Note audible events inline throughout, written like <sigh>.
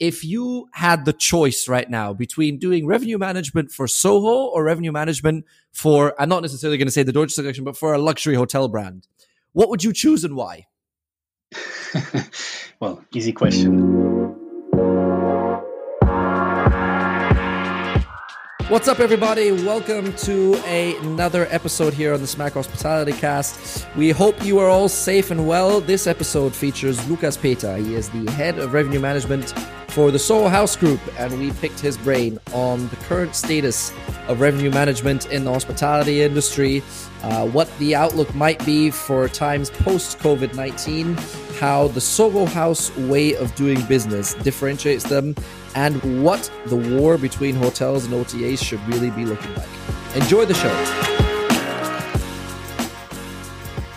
if you had the choice right now between doing revenue management for Soho or revenue management for, I'm not necessarily going to say the Dorchester Collection, but for a luxury hotel brand, what would you choose and why? <laughs> well, easy question. What's up, everybody? Welcome to a, another episode here on the Smack Hospitality Cast. We hope you are all safe and well. This episode features Lucas Peter. He is the head of revenue management for the Soho House Group, and we picked his brain on the current status of revenue management in the hospitality industry, uh, what the outlook might be for times post COVID 19, how the Soho House way of doing business differentiates them, and what the war between hotels and OTAs should really be looking like. Enjoy the show.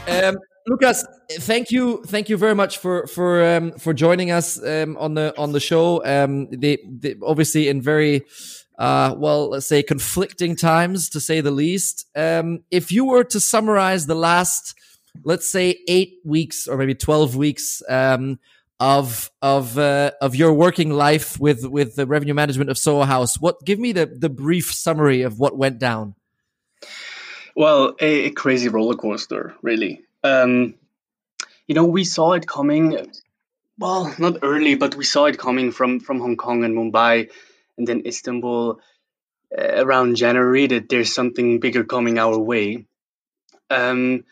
Um, Lukas, thank you, thank you very much for for um, for joining us um, on the on the show. Um, they, they obviously in very uh, well, let's say conflicting times to say the least. Um, if you were to summarize the last, let's say eight weeks or maybe twelve weeks um, of of uh, of your working life with with the revenue management of Soho House. What give me the the brief summary of what went down? Well, a, a crazy roller coaster, really. Um, you know, we saw it coming. Well, not early, but we saw it coming from from Hong Kong and Mumbai, and then Istanbul uh, around January that there's something bigger coming our way. Um,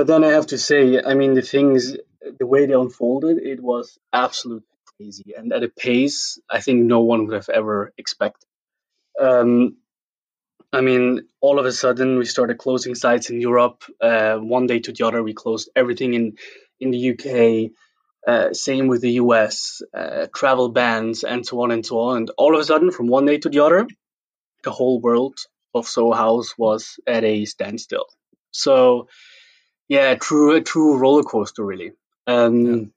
but then I have to say, I mean, the things the way they unfolded, it was absolutely crazy and at a pace I think no one would have ever expected. Um, I mean, all of a sudden we started closing sites in Europe. Uh, one day to the other, we closed everything in in the UK. Uh, same with the US, uh, travel bans, and so on and so on. And all of a sudden, from one day to the other, the whole world of Soho House was at a standstill. So, yeah, true, a true roller coaster, really. Um,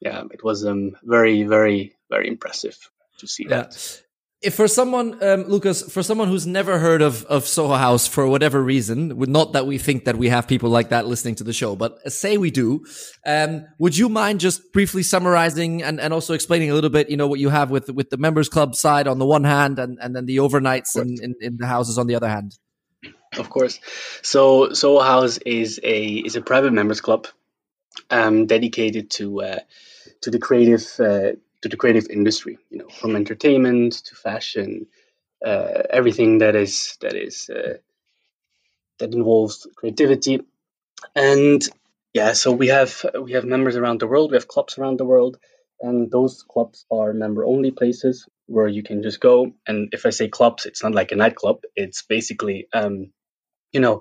yeah. yeah. it was um, very, very, very impressive to see yeah. that. If for someone, um, Lukas, for someone who's never heard of, of Soho House for whatever reason, not that we think that we have people like that listening to the show, but say we do, um, would you mind just briefly summarizing and, and also explaining a little bit, you know, what you have with, with the members club side on the one hand and, and then the overnights in, in, in the houses on the other hand? Of course. So Soho House is a is a private members club um, dedicated to uh, to the creative uh, to the creative industry. You know, from entertainment to fashion, uh, everything that is that is uh, that involves creativity. And yeah, so we have we have members around the world. We have clubs around the world, and those clubs are member only places where you can just go. And if I say clubs, it's not like a nightclub. It's basically um, you know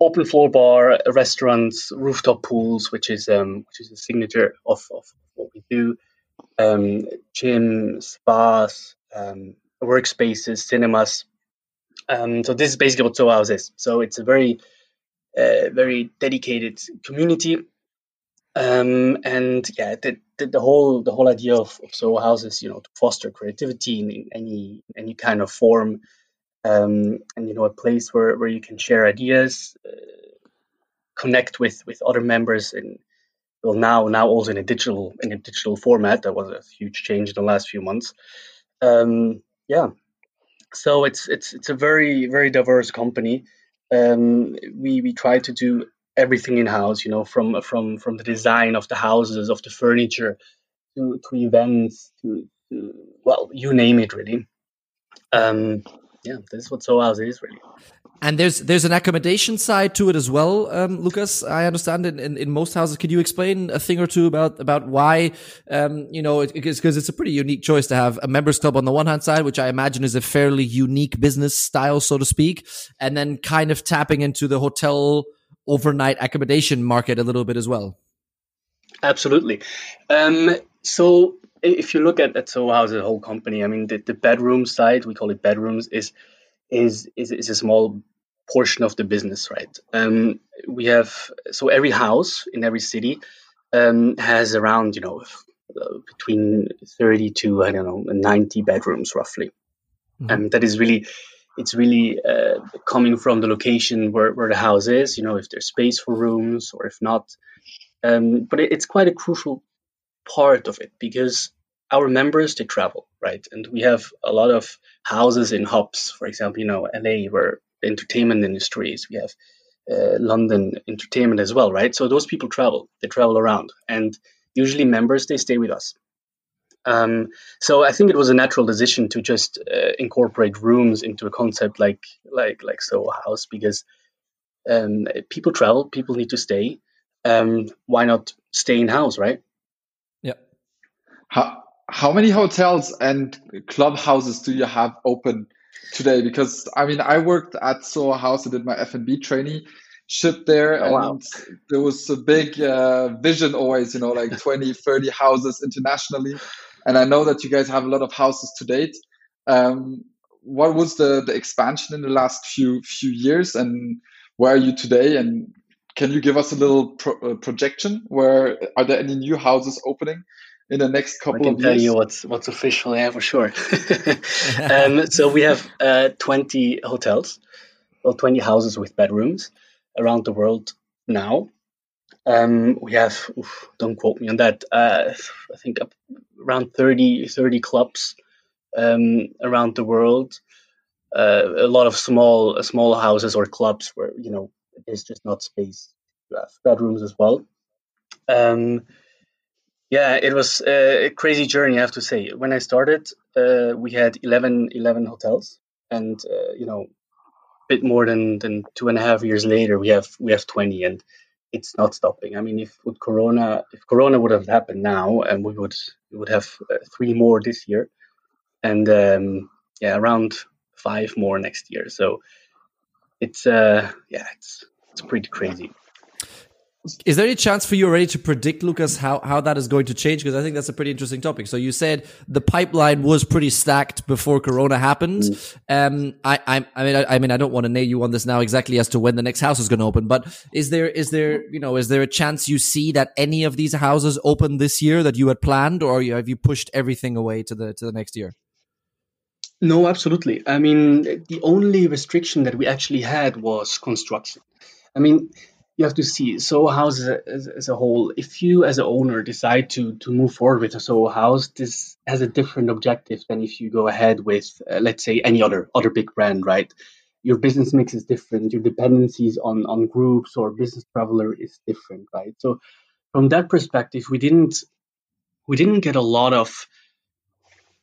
open floor bar, restaurants, rooftop pools, which is um, which is a signature of, of what we do, um, gyms, spas, um, workspaces, cinemas. Um, so this is basically what Soho House is. So it's a very uh, very dedicated community. Um, and yeah, the, the, the, whole the whole idea of, of Soho House is you know to foster creativity in, in any any kind of form um, and you know a place where, where you can share ideas uh, connect with with other members and well now now also in a digital in a digital format. That was a huge change in the last few months. Um, yeah. So it's it's it's a very very diverse company. Um, we we try to do everything in house you know from from from the design of the houses of the furniture to to events to, to well you name it really. Um, yeah, this is what House is really. And there's there's an accommodation side to it as well, um, Lukas. I understand in, in, in, most houses. Could you explain a thing or two about about why, um, you know, because it, it's a pretty unique choice to have a members club on the one hand side, which I imagine is a fairly unique business style, so to speak, and then kind of tapping into the hotel overnight accommodation market a little bit as well. Absolutely. Um, so if you look at, at Soho House, the whole company, I mean, the, the bedroom side, we call it bedrooms, is is is, is a small portion of the business, right? Um, we have so every house in every city um, has around you know uh, between thirty to I don't know ninety bedrooms roughly, mm-hmm. and that is really it's really uh, coming from the location where, where the house is. You know, if there's space for rooms or if not. Um, but it, it's quite a crucial part of it because our members they travel, right? And we have a lot of houses in hubs, for example, you know, LA, where the entertainment industry is. We have uh, London entertainment as well, right? So those people travel, they travel around, and usually members they stay with us. Um, so I think it was a natural decision to just uh, incorporate rooms into a concept like like like Soho House because um, people travel, people need to stay. Um, why not stay in house, right? How how many hotels and clubhouses do you have open today? Because I mean, I worked at Soho House. I did my F and B traineeship there, Oh, wow. there was a big uh, vision always, you know, like <laughs> 20, 30 houses internationally. And I know that you guys have a lot of houses to date. Um, what was the the expansion in the last few few years, and where are you today? And can you give us a little pro, uh, projection? Where are there any new houses opening in the next couple of years. I can tell you what's what's official, yeah, for sure. <laughs> um, so we have uh, 20 hotels, or 20 houses with bedrooms around the world now. Um, we have, oof, don't quote me on that, uh, I think up around 30, 30 clubs um, around the world. Uh, a lot of small small houses or clubs where you know there's just not space to have bedrooms as well. Um, yeah, it was uh, a crazy journey, I have to say. When I started, uh, we had 11, 11 hotels, and uh, you know, a bit more than, than two and a half years later, we have we have twenty, and it's not stopping. I mean, if with Corona, if Corona would have happened now, and we would we would have uh, three more this year, and um, yeah, around five more next year. So it's uh, yeah, it's it's pretty crazy. Is there any chance for you already to predict, Lucas, how, how that is going to change? Because I think that's a pretty interesting topic. So you said the pipeline was pretty stacked before Corona happened. Um, I, I, I mean, I, I mean, I don't want to nail you on this now exactly as to when the next house is going to open, but is there, is there, you know, is there a chance you see that any of these houses open this year that you had planned, or have you pushed everything away to the to the next year? No, absolutely. I mean, the only restriction that we actually had was construction. I mean, you have to see Soho House as a, as, as a whole. If you, as an owner, decide to to move forward with a Soho House, this has a different objective than if you go ahead with, uh, let's say, any other other big brand, right? Your business mix is different. Your dependencies on on groups or business traveler is different, right? So, from that perspective, we didn't we didn't get a lot of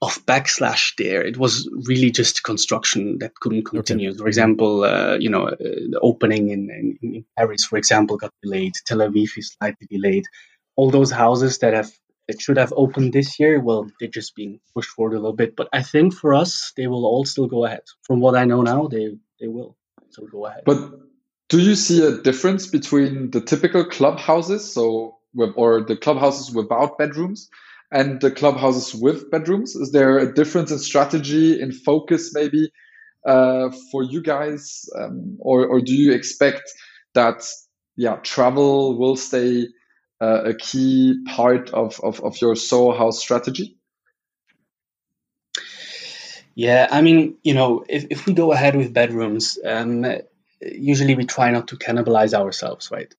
of backslash there. It was really just construction that couldn't continue. For example, uh, you know, uh, the opening in, in, in Paris, for example, got delayed. Tel Aviv is slightly delayed. All those houses that have that should have opened this year, well, they're just being pushed forward a little bit. But I think for us, they will all still go ahead. From what I know now, they they will still go ahead. But do you see a difference between the typical clubhouses, so or the clubhouses without bedrooms, and the clubhouses with bedrooms? Is there a difference in strategy, in focus, maybe uh, for you guys, um, or or do you expect that yeah travel will stay uh, a key part of, of of your Soho House strategy? Yeah, I mean, you know, if, if we go ahead with bedrooms, um, usually we try not to cannibalize ourselves, right?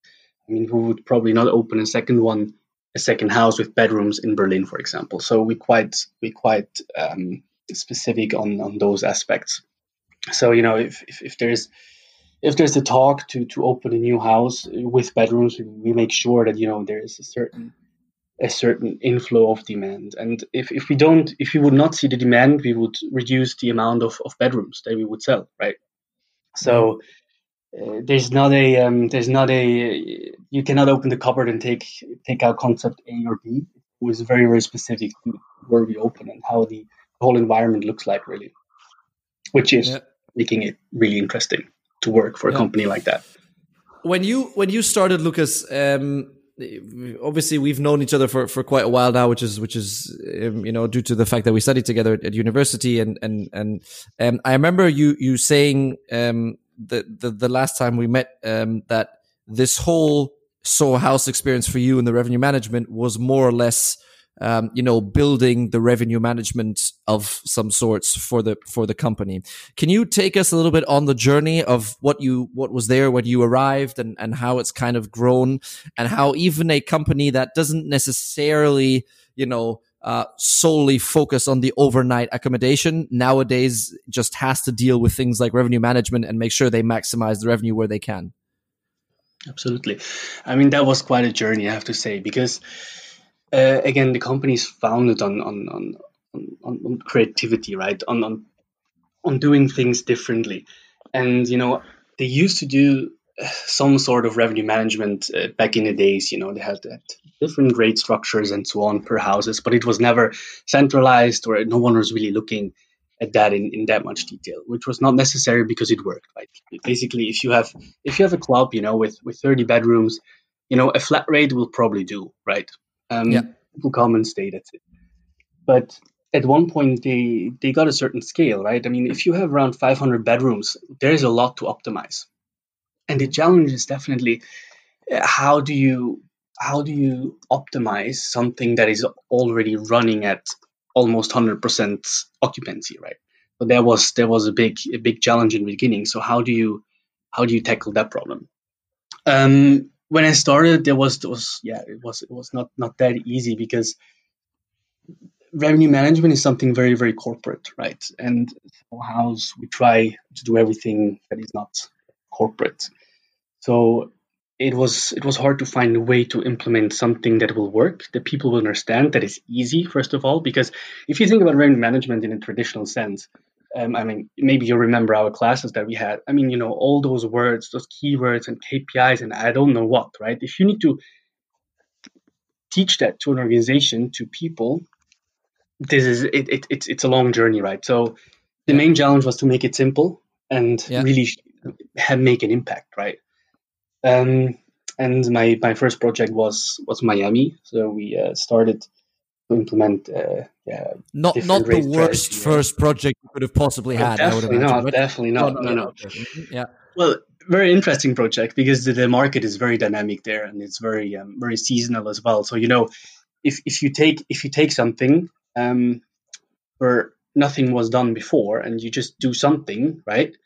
I mean, we would probably not open a second one, a second house with bedrooms in Berlin, for example. So we quite we quite um, specific on on those aspects. So you know, if if, if there's if there's a talk to to open a new house with bedrooms, we, make sure that you know there is a certain a certain inflow of demand. And if, if we don't, if we would not see the demand, we would reduce the amount of, of bedrooms that we would sell, right? So uh, there's not a um, there's not a you cannot open the cupboard and take take out concept A or B. It was very very specific where we open and how the whole environment looks like really, which is Yeah. making it really interesting to work for a Yeah. company like that. when you when you started lucas um obviously we've known each other for for quite a while now which is which is um, you know due to the fact that we studied together at, at university and and and um i remember you you saying um the the, the last time we met um that this whole Soho House experience for you in the revenue management was more or less um, you know, building the revenue management of some sorts for the for the company. Can you take us a little bit on the journey of what you what was there when you arrived and and how it's kind of grown and how even a company that doesn't necessarily you know uh, solely focus on the overnight accommodation. Nowadays, just has to deal with things like revenue management and make sure they maximize the revenue where they can. Absolutely. I mean, that was quite a journey, I have to say, because uh, again, the company is founded on on, on on, on creativity, right? On, on on doing things differently, and you know, they used to do some sort of revenue management uh, back in the days. You know, they had, had, different rate structures and so on per houses, but it was never centralized, or no one was really looking at that in, in that much detail, which was not necessary because it worked. Right? Basically, if you have if you have a club, you know, with with 30 bedrooms, you know, a flat rate will probably do, right? Um, yeah. People come and stay. That's it. But at one point, they they got a certain scale, right? I mean, if you have around 500 bedrooms, there's a lot to optimize, and the challenge is definitely uh, how do you how do you optimize something that is already running at almost 100% occupancy, right? But there was there was a big a big challenge in the beginning. So how do you how do you tackle that problem? Um, when I started, there was there was yeah it was it was not not that easy because revenue management is something very very corporate, right? And house we try to do everything that is not corporate. So it was it was hard to find a way to implement something that will work that people will understand that is easy first of all because if you think about revenue management in a traditional sense um, i mean maybe you remember our classes that we had. I mean you know all those words those keywords and kpis and i don't know what right? If you need to teach that to an organization to people this is it, it it's, it's a long journey right? So the main challenge was to make it simple and yeah. really have, make an impact right um, and my, my first project was was Miami. So we uh, started to implement. Uh, yeah, not not the worst first project you could have possibly had. definitely not. But... Definitely not. No, no, no. Yeah. Well, very interesting project because the, the, market is very dynamic there and it's very um, very seasonal as well. So you know, if if you take if you take something um, where nothing was done before and you just do something right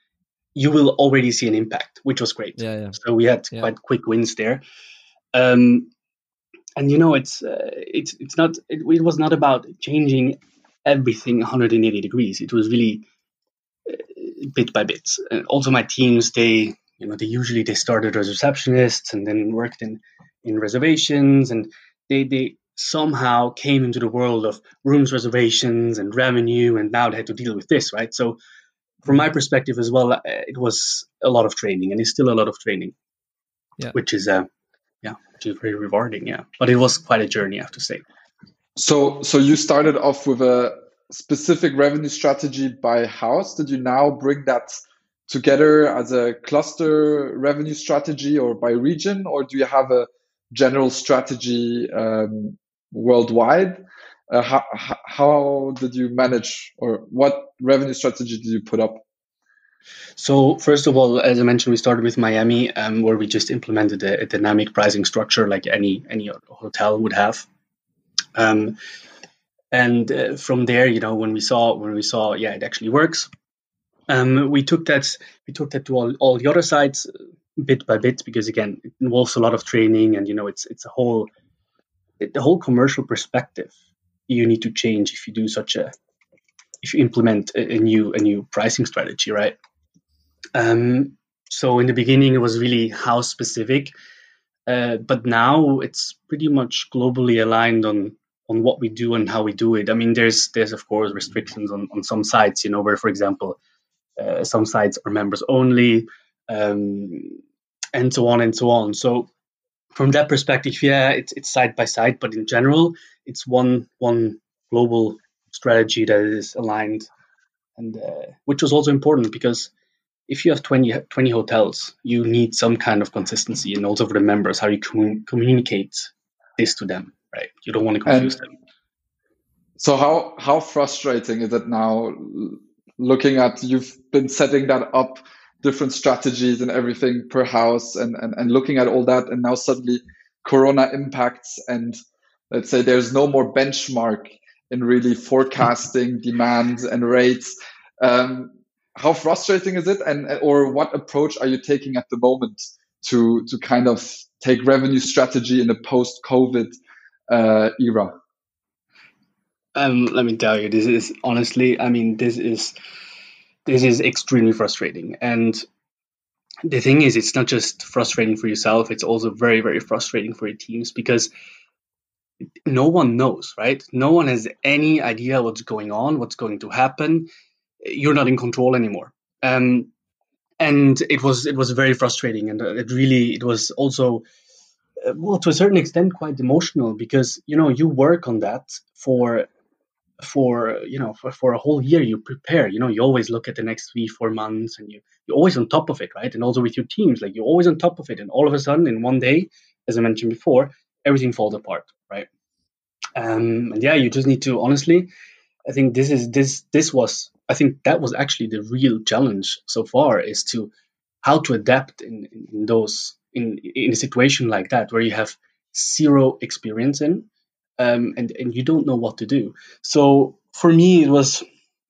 you will already see an impact, which was great. Yeah, yeah. So we had yeah. quite quick wins there. Um, and you know, it's uh, it's it's not it, it, was not about changing everything 180 degrees. It was really uh, bit by bit. And also, my teams they you know they usually they started as receptionists and then worked in in reservations and they they somehow came into the world of rooms reservations and revenue and now they had to deal with this right so from my perspective as well, uh, it was a lot of training, and it's still a lot of training, yeah. which is uh, yeah, which is very rewarding. Yeah, but it was quite a journey, I have to say. So, so you started off with a specific revenue strategy by house. Did you now bring that together as a cluster revenue strategy or by region, or do you have a general strategy um, worldwide? Uh, how, how did you manage or what revenue strategy did you put up? So first of all, as I mentioned, we started with Miami, um, where we just implemented a, a, dynamic pricing structure like any any hotel would have. Um, and uh, from there, you know, when we saw when we saw, yeah, it actually works. Um, we took that we took that to all, all the other sites bit by bit because again, it involves a lot of training, and you know, it's it's a whole the whole commercial perspective you need to change if you do such a if you implement a, a new a new pricing strategy, right? Um, so in the beginning, it was really house specific, uh, but now it's pretty much globally aligned on on what we do and how we do it. I mean, there's there's of course restrictions on on some sites, you know, where for example, uh, some sites are members only, um, and so on and so on. So from that perspective, yeah, it's it's side by side, but in general, it's one one global strategy that is aligned, and uh, which was also important because if you have 20, 20 hotels, you need some kind of consistency, and also for the members, how you com- communicate this to them, right? You don't want to confuse and them. So how how frustrating is it now? Looking at you've been setting that up different strategies and everything per house and, and, and looking at all that. And now suddenly corona impacts and let's say there's no more benchmark in really forecasting <laughs> demand and rates. Um, how frustrating is it? And or what approach are you taking at the moment to to kind of take revenue strategy in the post covid uh, era? Um, let me tell you, this is honestly, I mean, this is this is extremely frustrating. And the thing is, it's not just frustrating for yourself; it's also very, very frustrating for your teams because no one knows, right? No one has any idea what's going on, what's going to happen. You're not in control anymore. Um, and it was it was very frustrating, and it really it was also uh, well to a certain extent quite emotional because you know you work on that for for you know for, for a whole year you prepare. You know you always look at the next three four months and you you're always on top of it right? And also with your teams like you're always on top of it. And all of a sudden in one day as i mentioned before everything falls apart right? Um and yeah you just need to honestly i think this is this this was i think that was actually the real challenge so far is to how to adapt in, in those in in a situation like that where you have zero experience in um, and and you don't know what to do. So for me, it was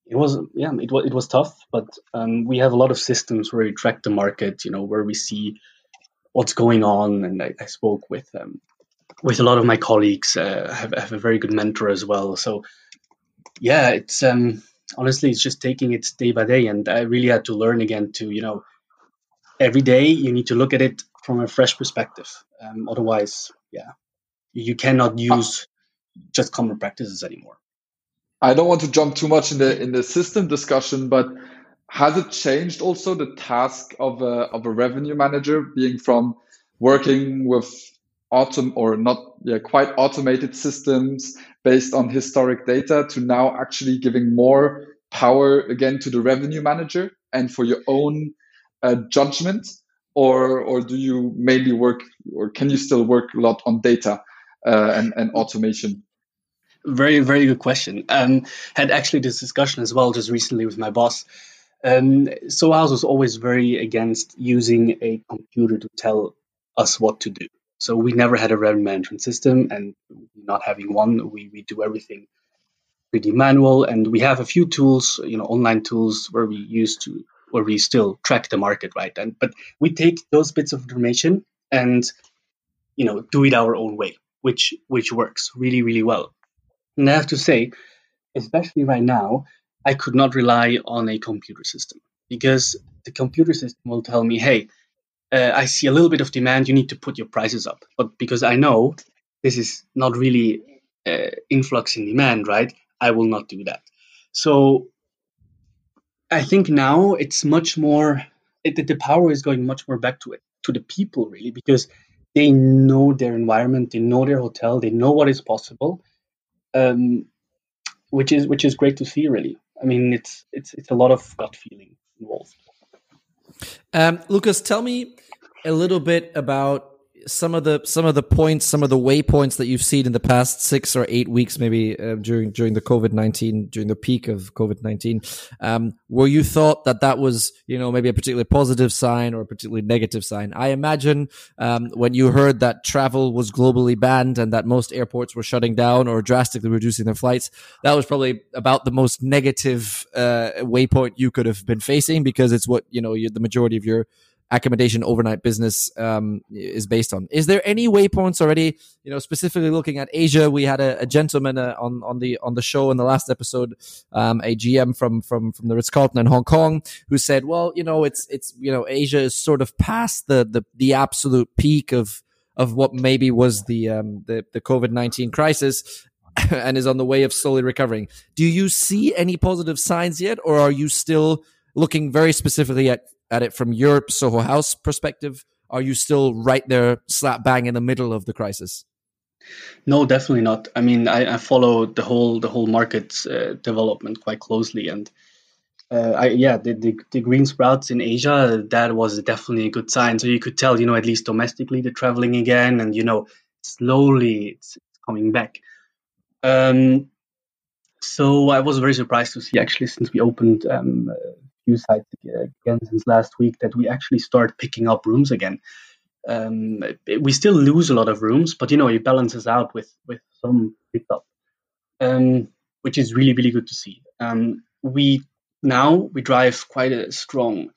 it was yeah it was it was tough, but um, we have a lot of systems where we track the market, you know, where we see what's going on, and I, I spoke with um, with a lot of my colleagues. Uh, I have, I have a very good mentor as well. So yeah, it's um, honestly it's just taking it day by day, and I really had to learn again to you know every day you need to look at it from a fresh perspective. Um, otherwise, yeah, you cannot use just common practices anymore. I don't want to jump too much in the in the system discussion, but has it changed also the task of a of a revenue manager being from working with autom or not yeah, quite automated systems based on historic data to now actually giving more power again to the revenue manager and for your own uh, judgment or or do you mainly work or can you still work a lot on data uh, and, and automation? Very, very good question. Um, had actually this discussion as well just recently with my boss. Um, so I was always very against using a computer to tell us what to do. So we never had a revenue management system, and not having one, we, we do everything pretty manual. And we have a few tools, you know, online tools where we use to where we still track the market, right? And but we take those bits of information and you know do it our own way which which works really really well. And I have to say, especially right now, I could not rely on a computer system because the computer system will tell me, hey, uh, I see a little bit of demand, you need to put your prices up. But because I know this is not really uh, influx in demand, right? I will not do that. So I think now it's much more, it, the power is going much more back to it, to the people really, because they know their environment, they know their hotel, they know what is possible, um, which is which is great to see. Really, I mean, it's it's it's a lot of gut feeling involved. Um, Lucas, tell me a little bit about some of the some of the points, some of the waypoints that you've seen in the past six or eight weeks, maybe uh, during during the COVID nineteen, during the peak of COVID nineteen, um, where you thought that that was you know maybe a particularly positive sign or a particularly negative sign. I imagine um, when you heard that travel was globally banned and that most airports were shutting down or drastically reducing their flights, that was probably about the most negative uh, waypoint you could have been facing because it's what you know the majority of your accommodation overnight business um, is based on. Is there any waypoints already? You know, specifically looking at Asia, we had a, a gentleman uh, on on the on the show in the last episode, um, a GM from from from the Ritz Carlton in Hong Kong, who said, "Well, you know, it's it's you know, Asia is sort of past the the the absolute peak of." Of what maybe was the um, the, the COVID nineteen crisis, <coughs> and is on the way of slowly recovering. Do you see any positive signs yet, or are you still looking very specifically at at it from your Soho House perspective? Are you still right there, slap bang in the middle of the crisis? No, definitely not. I mean, I, I follow the whole the whole market uh, development quite closely, and uh, I, yeah, the, the, the green sprouts in Asia that was definitely a good sign. So you could tell, you know, at least domestically, they're traveling again, and you know, slowly it's coming back. Um, so I was very surprised to see actually since we opened um, few sites again since last week that we actually start picking up rooms again. Um, we still lose a lot of rooms, but you know it balances out with with some pickup, um, which is really really good to see. Um, we now we drive quite a strong.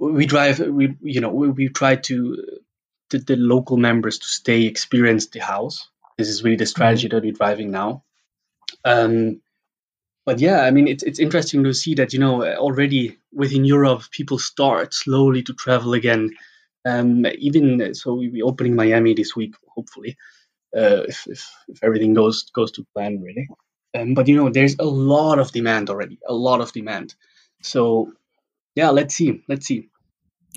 We drive we you know we, we try to the, the local members to stay experience the house. This is really the strategy mm-hmm. that we're driving now. Um, but yeah, I mean, it's it's interesting to see that you know already within Europe, people start slowly to travel again. Um, even so, we'll be opening Miami this week, hopefully, uh, if, if if everything goes goes to plan, really. Um, but you know, there's a lot of demand already, a lot of demand. So yeah, let's see, let's see.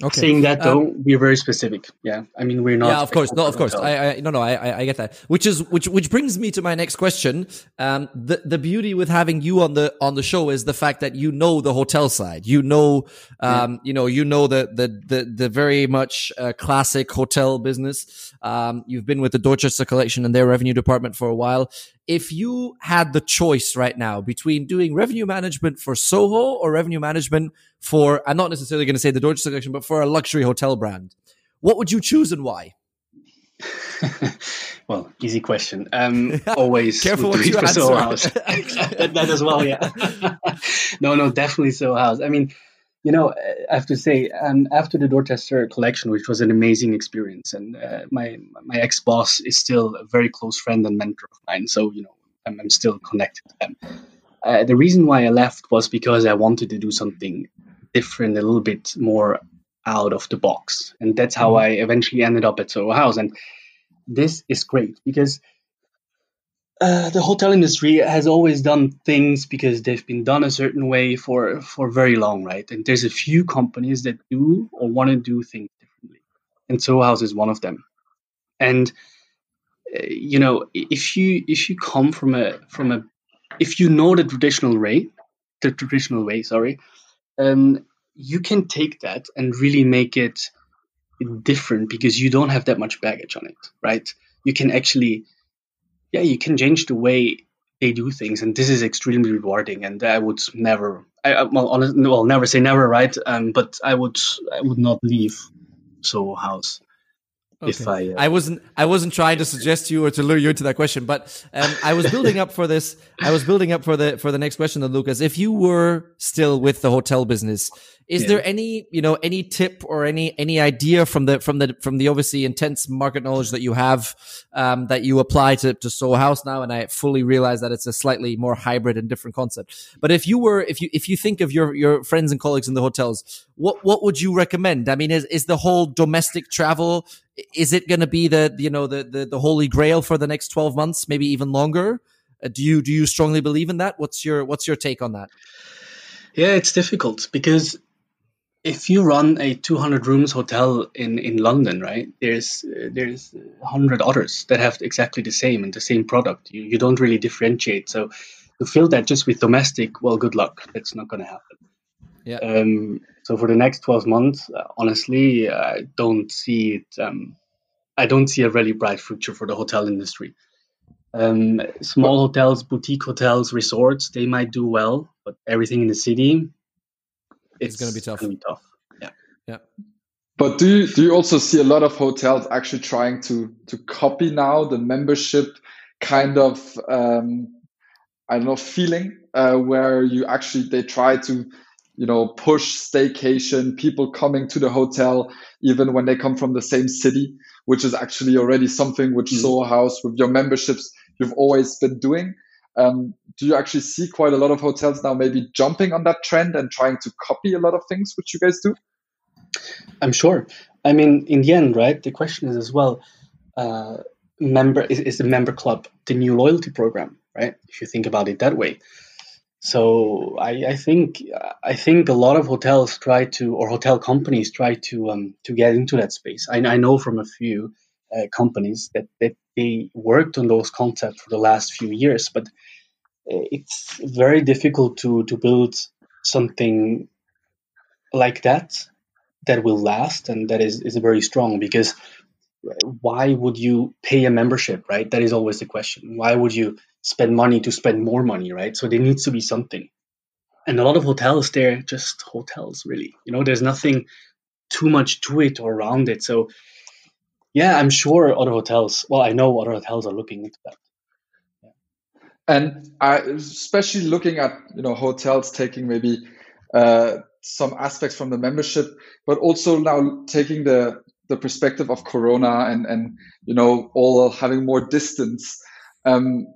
Okay. Saying that though, um, we're very specific. Yeah, I mean we're not. Yeah, of course, no, of course. I, I, no, no, I, I get that. Which is which, which brings me to my next question. Um, the the beauty with having you on the on the show is the fact that you know the hotel side. You know, um, yeah. you know, you know the the the, the very much uh, classic hotel business. Um, you've been with the Dorchester Collection and their revenue department for a while. If you had the choice right now between doing revenue management for Soho or revenue management for, I'm not necessarily going to say the Dorchester Collection, but for a luxury hotel brand, what would you choose and why? <laughs> well, easy question. Um, <laughs> always Careful what you for Soho House. <laughs> that, that as well, yeah. no, no, definitely Soho House. I mean, you know, I have to say, um, after the Dorchester collection, which was an amazing experience, and uh, my my ex boss is still a very close friend and mentor of mine, so you know, I'm, I'm still connected to them. Uh, the reason why I left was because I wanted to do something different, a little bit more out of the box, and that's how mm-hmm. I eventually ended up at Soho House. And this is great because uh, the hotel industry has always done things because they've been done a certain way for for very long, right? And there's a few companies that do or want to do things differently, and Soho House is one of them. And uh, you know, if you if you come from a from a if you know the traditional way, the traditional way, sorry, um, you can take that and really make it different because you don't have that much baggage on it, right? You can actually yeah, you can change the way they do things, and this is extremely rewarding. And I would never, I, well, honest, well, never say never, right? Um, but I would, I would not leave Soho House. Okay. If I, uh, I wasn't, I wasn't trying to suggest you or to lure you into that question, but um, I was building up for this. I was building up for the for the next question, then Lucas. If you were still with the hotel business, is yeah. there any, you know, any tip or any any idea from the from the from the obviously intense market knowledge that you have um, that you apply to to Soho House now? And I fully realize that it's a slightly more hybrid and different concept. But if you were, if you if you think of your your friends and colleagues in the hotels, what what would you recommend? I mean, is is the whole domestic travel? Is it going to be the you know the, the the holy grail for the next twelve months, maybe even longer? Uh, do you do you strongly believe in that? What's your what's your take on that? Yeah, it's difficult because if you run a 200 rooms hotel in, in London, right, there's uh, there's 100 others that have exactly the same and the same product. You, you don't really differentiate. So to fill that just with domestic, well, good luck. That's not going to happen. Yeah. Um, so for the next 12 months, uh, honestly, I don't see it. Um, I don't see a really bright future for the hotel industry. Um, small hotels, boutique hotels, resorts, they might do well, but everything in the city, it's, going to be tough. Gonna Be tough. Yeah. Yeah. But do you, do you also see a lot of hotels actually trying to to copy now the membership kind of um, I don't know feeling uh, where you actually they try to you know push staycation people coming to the hotel even when they come from the same city which is actually already something which mm. Soho House with your memberships you've always been doing um, do you actually see quite a lot of hotels now maybe jumping on that trend and trying to copy a lot of things which you guys do? I'm sure. I mean, in the end, right? The question is as well, uh, member is, is the member club the new loyalty program, right? If you think about it that way. So I, I think I think a lot of hotels try to, or hotel companies try to um, to get into that space. I, I know from a few uh, companies that, that they worked on those concepts for the last few years, but uh, it's very difficult to to build something like that that will last and that is is very strong because why would you pay a membership right that is always the question why would you spend money to spend more money right so there needs to be something and a lot of hotels they're just hotels really you know there's nothing too much to it or around it so yeah, I'm sure other hotels. Well, I know other hotels are looking into that. And I, especially looking at you know hotels taking maybe uh, some aspects from the membership, but also now taking the the perspective of Corona and and you know all having more distance, um,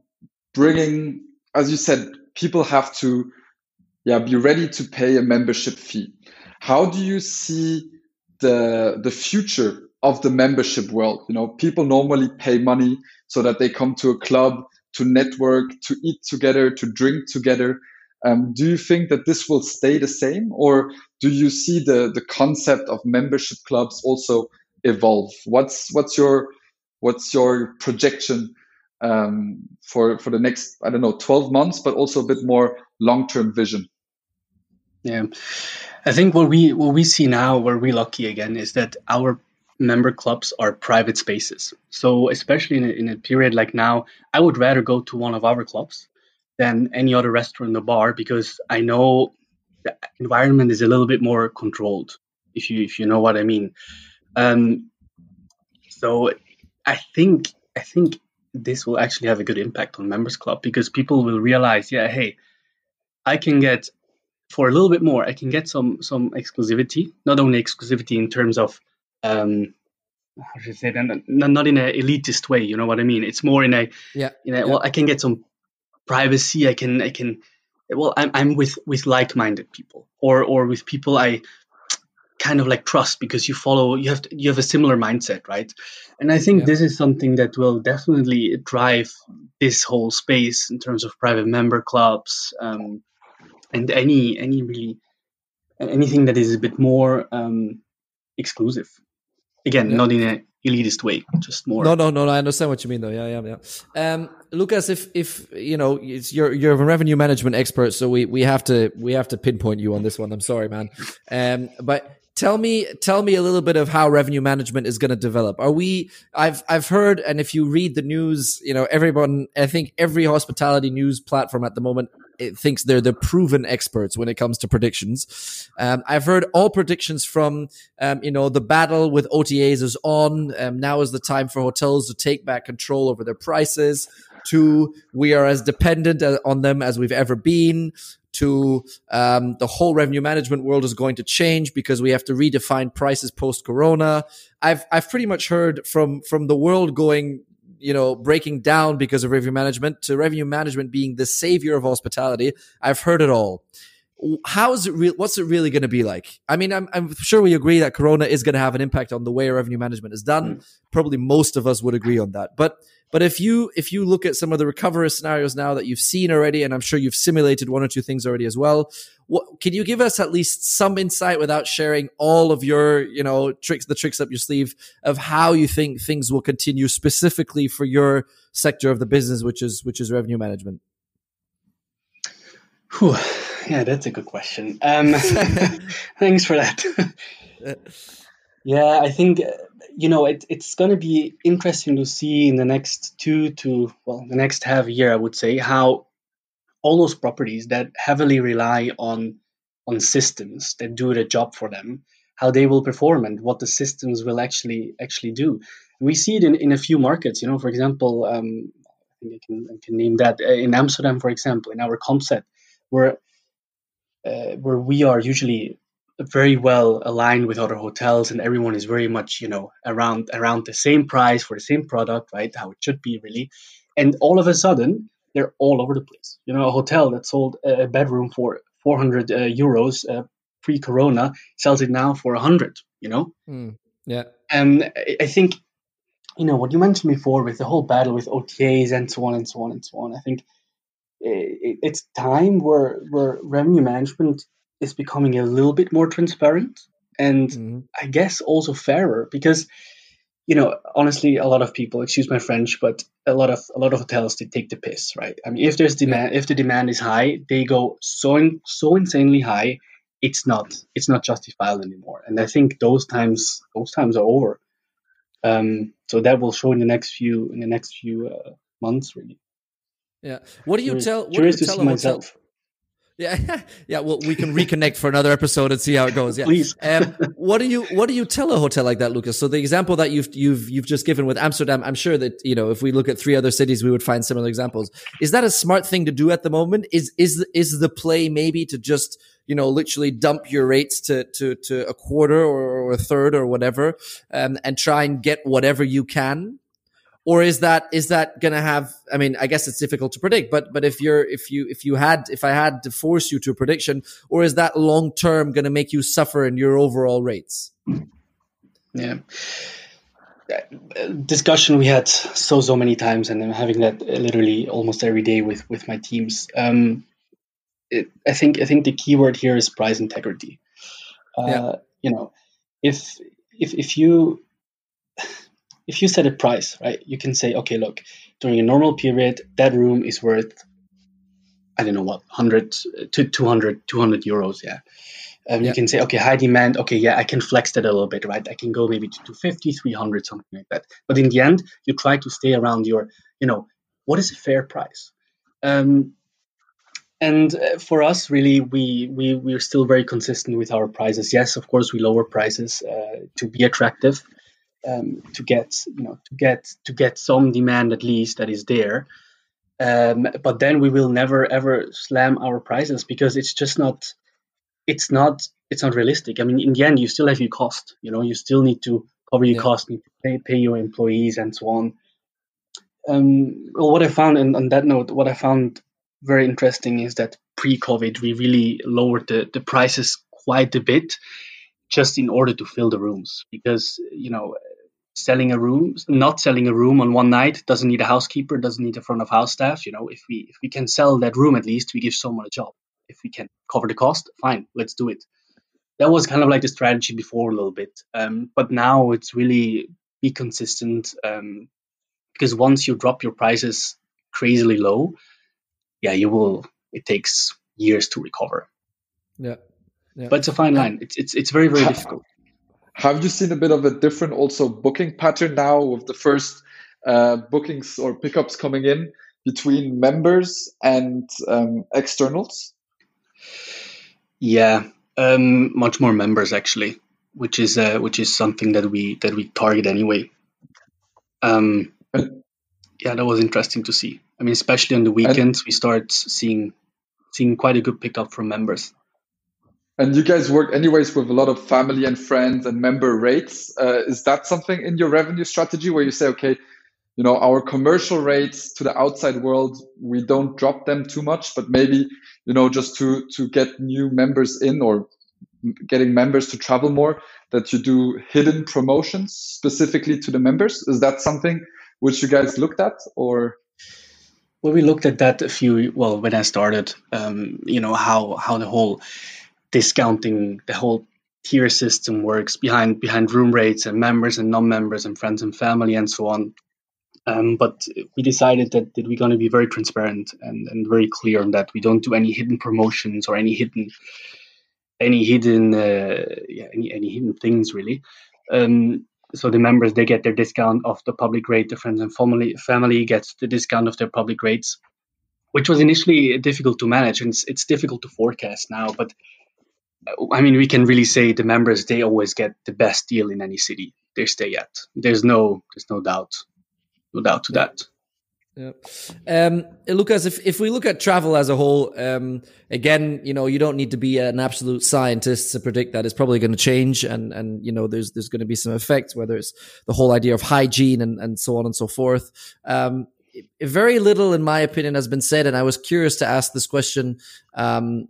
bringing as you said, people have to, yeah, be ready to pay a membership fee. How do you see the the future of the membership world? You know, people normally pay money so that they come to a club to network, to eat together, to drink together. Um, do you think that this will stay the same, or do you see the the concept of membership clubs also evolve? What's what's your what's your projection um, for for the next I don't know twelve months, but also a bit more long term vision? Yeah, I think what we what we see now, where we're lucky again, is that our member clubs are private spaces. So especially in a, in a period like now, I would rather go to one of our clubs than any other restaurant or bar because I know the environment is a little bit more controlled. If you if you know what I mean. Um, so I think I think this will actually have a good impact on members club because people will realize, yeah, hey, I can get for a little bit more, I can get some some exclusivity. Not only exclusivity in terms of um, how should I say that? Not in an elitist way. You know what I mean? It's more in a yeah. In a, yeah. well, I can get some privacy. I can I can. Well, I'm I'm with with like-minded people or or with people I kind of like trust because you follow you have to, you have a similar mindset right? And i think yeah. this is something that will definitely drive this whole space in terms of private member clubs um, and any any really anything that is a bit more um, exclusive. Again yeah. not in a elitist way just more. No no no i understand what you mean though. Yeah yeah yeah. Um lucas if if you know it's you're you're a revenue management expert so we we have to we have to pinpoint you on this one. I'm sorry man. Um but tell me tell me a little bit of how revenue management is going to develop. Are we i've i've heard and if you read the news you know everyone i think every hospitality news platform at the moment it thinks they're the proven experts when it comes to predictions. Um, i've heard all predictions from um, you know the battle with otas is on. Um, now is the time for hotels to take back control over their prices to we are as dependent on them as we've ever been to um, the whole revenue management world is going to change because we have to redefine prices post corona. I've I've pretty much heard from from the world going you know breaking down because of revenue management to revenue management being the savior of hospitality. I've heard it all. How is it real? What's it really going to be like? I mean, I'm, I'm sure we agree that Corona is going to have an impact on the way revenue management is done. Mm. Probably most of us would agree on that. But but if you if you look at some of the recovery scenarios now that you've seen already, and I'm sure you've simulated one or two things already as well, what, can you give us at least some insight without sharing all of your you know tricks, the tricks up your sleeve of how you think things will continue specifically for your sector of the business, which is which is revenue management? Whew. Yeah, that's a good question. Um, <laughs> thanks for that. <laughs> yeah, I think you know, it, it's going to be interesting to see in the next two to, well, the next half year, I would say, how all those properties that heavily rely on on systems that do the job for them, how they will perform and what the systems will actually actually do. we see it in, in a few markets. You know, for example, um, I think I can, I can name that uh, in Amsterdam, for example, in our concept, where uh, where we are usually very well aligned with other hotels and everyone is very much you know around around the same price for the same product right? How it should be really. And all of a sudden they're all over the place. You know a hotel that sold a bedroom for 400 uh, euros uh, pre-corona sells it now for 100 you know? Mm, yeah. And i think you know what you mentioned before with the whole battle with otas and so on and so on and so on i think eh, it's time where where revenue management is becoming a little bit more transparent and mm-hmm. I guess also fairer because you know honestly a lot of people excuse my french but a lot of a lot of hotels they take the piss right? I mean if there's demand if the demand is high they go so in, so insanely high it's not it's not justifiable anymore. And i think those times those times are over. Um, so that will show in the next few in the next few uh, months really yeah what do you tell what do you tell a hotel, myself <laughs> yeah, <laughs> yeah. Well, we can reconnect for another episode and see how it goes. Yeah, please. <laughs> um, what do you what do you tell a hotel like that, Lucas? So the example that you've you've you've just given with Amsterdam, I'm sure that you know if we look at three other cities, we would find similar examples. Is that a smart thing to do at the moment? Is is is the play maybe to just you know literally dump your rates to to to a quarter or, or a third or whatever, um, and try and get whatever you can? Or is that is that going to have i mean i guess it's difficult to predict but but if you're if you if you had if i had to force you to a prediction or is that long term going to make you suffer in your overall rates? Yeah. Discussion we had so so many times and i'm having that literally almost every day with with my teams. Um it, i think i think the key word here is price integrity. Uh, yeah. you know if if if you if you set a price, right, you can say, okay, look, during a normal period, that room is worth, I don't know what, 100 to 200, 200 euros. Yeah. Um, yeah. You can say, okay, high demand. Okay, yeah, I can flex that a little bit, right? I can go maybe to 250, 300, something like that. But in the end, you try to stay around your, you know, what is a fair price? Um, and uh, for us, really, we, we, we're still very consistent with our prices. Yes, of course, we lower prices uh, to be attractive um, to get you know to get to get some demand at least that is there. Um, but then we will never ever slam our prices because it's just not it's not it's not realistic. I mean, in the end, you still have your cost. You know, you still need to cover your yeah. cost, need to pay, pay your employees, and so on. Um, well, what I found, and on that note, what I found very interesting is that pre-COVID, we really lowered the, the prices quite a bit just in order to fill the rooms because you know selling a room not selling a room on one night doesn't need a housekeeper doesn't need a front of house staff. You know if we if we can sell that room at least we give someone a job. If we can cover the cost fine let's do it. That was kind of like the strategy before a little bit um, but now it's really be consistent um, because once you drop your prices crazily low yeah you will it takes years to recover. Yeah, yeah. but it's a fine line. It's it's, it's very very difficult have you seen a bit of a different also booking pattern now with the first uh, bookings or pickups coming in between members and um, externals? Yeah, um, much more members actually, which is uh, which is something that we that we target anyway. Um, yeah, that was interesting to see. I mean, especially on the weekends, we start seeing seeing quite a good pickup from members. And you guys work anyways with a lot of family and friends and member rates. Uh, is that something in your revenue strategy where you say, okay, you know, our commercial rates to the outside world, we don't drop them too much, but maybe, you know, just to, to get new members in or getting members to travel more, that you do hidden promotions specifically to the members. Is that something which you guys looked at or? Well, we looked at that a few, well, when I started, um, you know, how, how the whole, discounting the whole tier system works behind behind room rates and members and non-members and friends and family and so on. Um, but we decided that, that we're going to be very transparent and, and very clear on that. We don't do any hidden promotions or any hidden any hidden uh, yeah, any, any hidden things really. Um, so the members they get their discount of the public rate. The friends and family family gets the discount of their public rates, which was initially difficult to manage and it's, it's difficult to forecast now. But I mean, we can really say the members they always get the best deal in any city they stay at. There's no, there's no doubt, no doubt to that. Yeah. Um, Lucas, if, if we look at travel as a whole, um, again, you know, you don't need to be an absolute scientist to predict that it's probably going to change and, and, you know, there's, there's going to be some effects, whether it's the whole idea of hygiene and, and so on and so forth. Um, very little, in my opinion, has been said, and I was curious to ask this question um,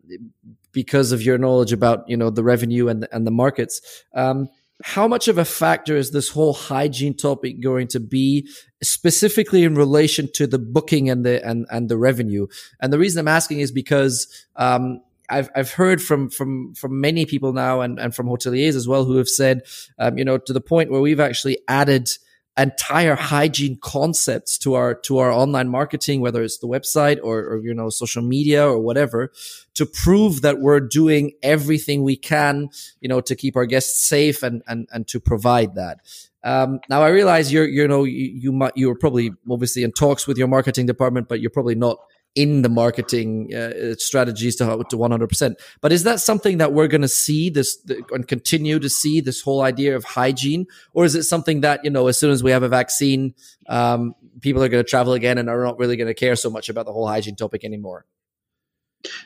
because of your knowledge about you know the revenue and the, and the markets. Um, how much of a factor is this whole hygiene topic going to be specifically in relation to the booking and the and, and the revenue and the reason i'm asking is because um, I've I've heard from from from many people now and and from hoteliers as well who have said um, you know to the point where we've actually added entire hygiene concepts to our to our online marketing whether it's the website or, or you know social media or whatever to prove that we're doing everything we can you know to keep our guests safe and and, and to provide that. Um, now I realize you're, you know, you, you might, you're probably obviously in talks with your marketing department, but you're probably not in the marketing uh, strategies to to 100%. But is that something that we're going to see this and continue to see this whole idea of hygiene, or is it something that you know as soon as we have a vaccine, um, people are going to travel again and are not really going to care so much about the whole hygiene topic anymore?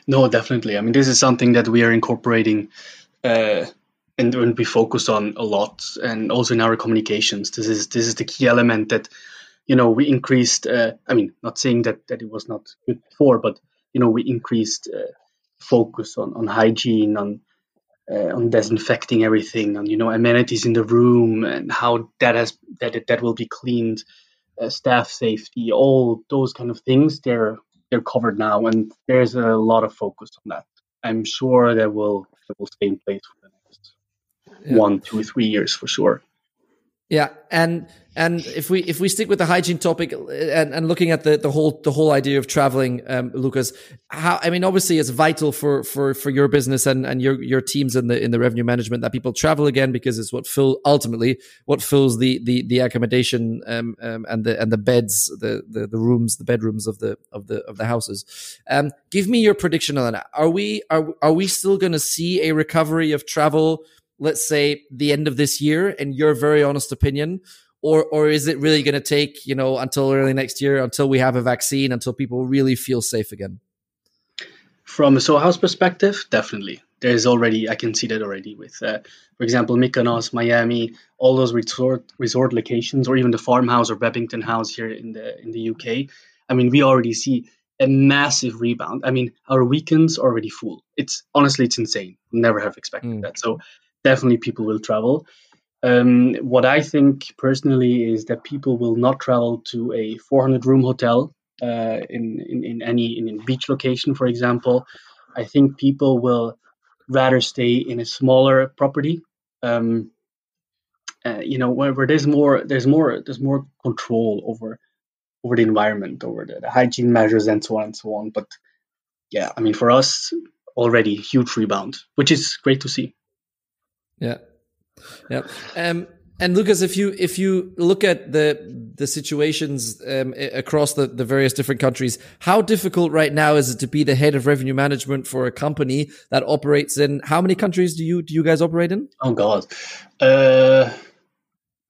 No, definitely. I mean, this is something that we are incorporating. Uh, and, and we focus on a lot, and also in our communications. This is this is the key element that you know, we increased. Uh, I mean, not saying that that it was not good before, but you know, we increased uh, focus on on hygiene, on uh, on disinfecting everything, on you know amenities in the room, and how that has that it, that will be cleaned, uh, staff safety, all those kind of things. They're they're covered now, and there's a lot of focus on that. I'm sure that will that will stay in place for the next yeah. one, two, three years for sure. Yeah, and and if we if we stick with the hygiene topic and, and looking at the, the whole the whole idea of traveling, um, Lucas, how I mean, obviously it's vital for for for your business and and your your teams in the in the revenue management that people travel again because it's what fill ultimately what fills the the the accommodation um, um and the and the beds the, the the rooms the bedrooms of the of the of the houses. Um, give me your prediction on that. Are we are are we still going to see a recovery of travel? Let's say the end of this year in your very honest opinion? Or or is it really going to take you know until early next year until we have a vaccine until people really feel safe again? From a Soho House perspective definitely. There's already i can see that already with uh, for example mykonos miami all those resort resort locations or even the farmhouse or Babington House here in the in the uk i mean we already see a massive rebound. I mean our weekends are already full. It's honestly it's insane. Never have expected mm. that. So definitely people will travel. Um, what I think personally is that people will not travel to a 400 room hotel uh, in, in, in any in a beach location, for example. I think people will rather stay in a smaller property. Um, uh, you know, where, where, there's more there's more there's more control over over the environment, over the, the hygiene measures, and so on and so on. But yeah, I mean, for us, already huge rebound, which is great to see. Yeah. Yeah. Um, and Lucas, if you if you look at the the situations um, across the, the various different countries, how difficult right now is it to be the head of revenue management for a company that operates in how many countries do you do you guys operate in? Oh God, uh,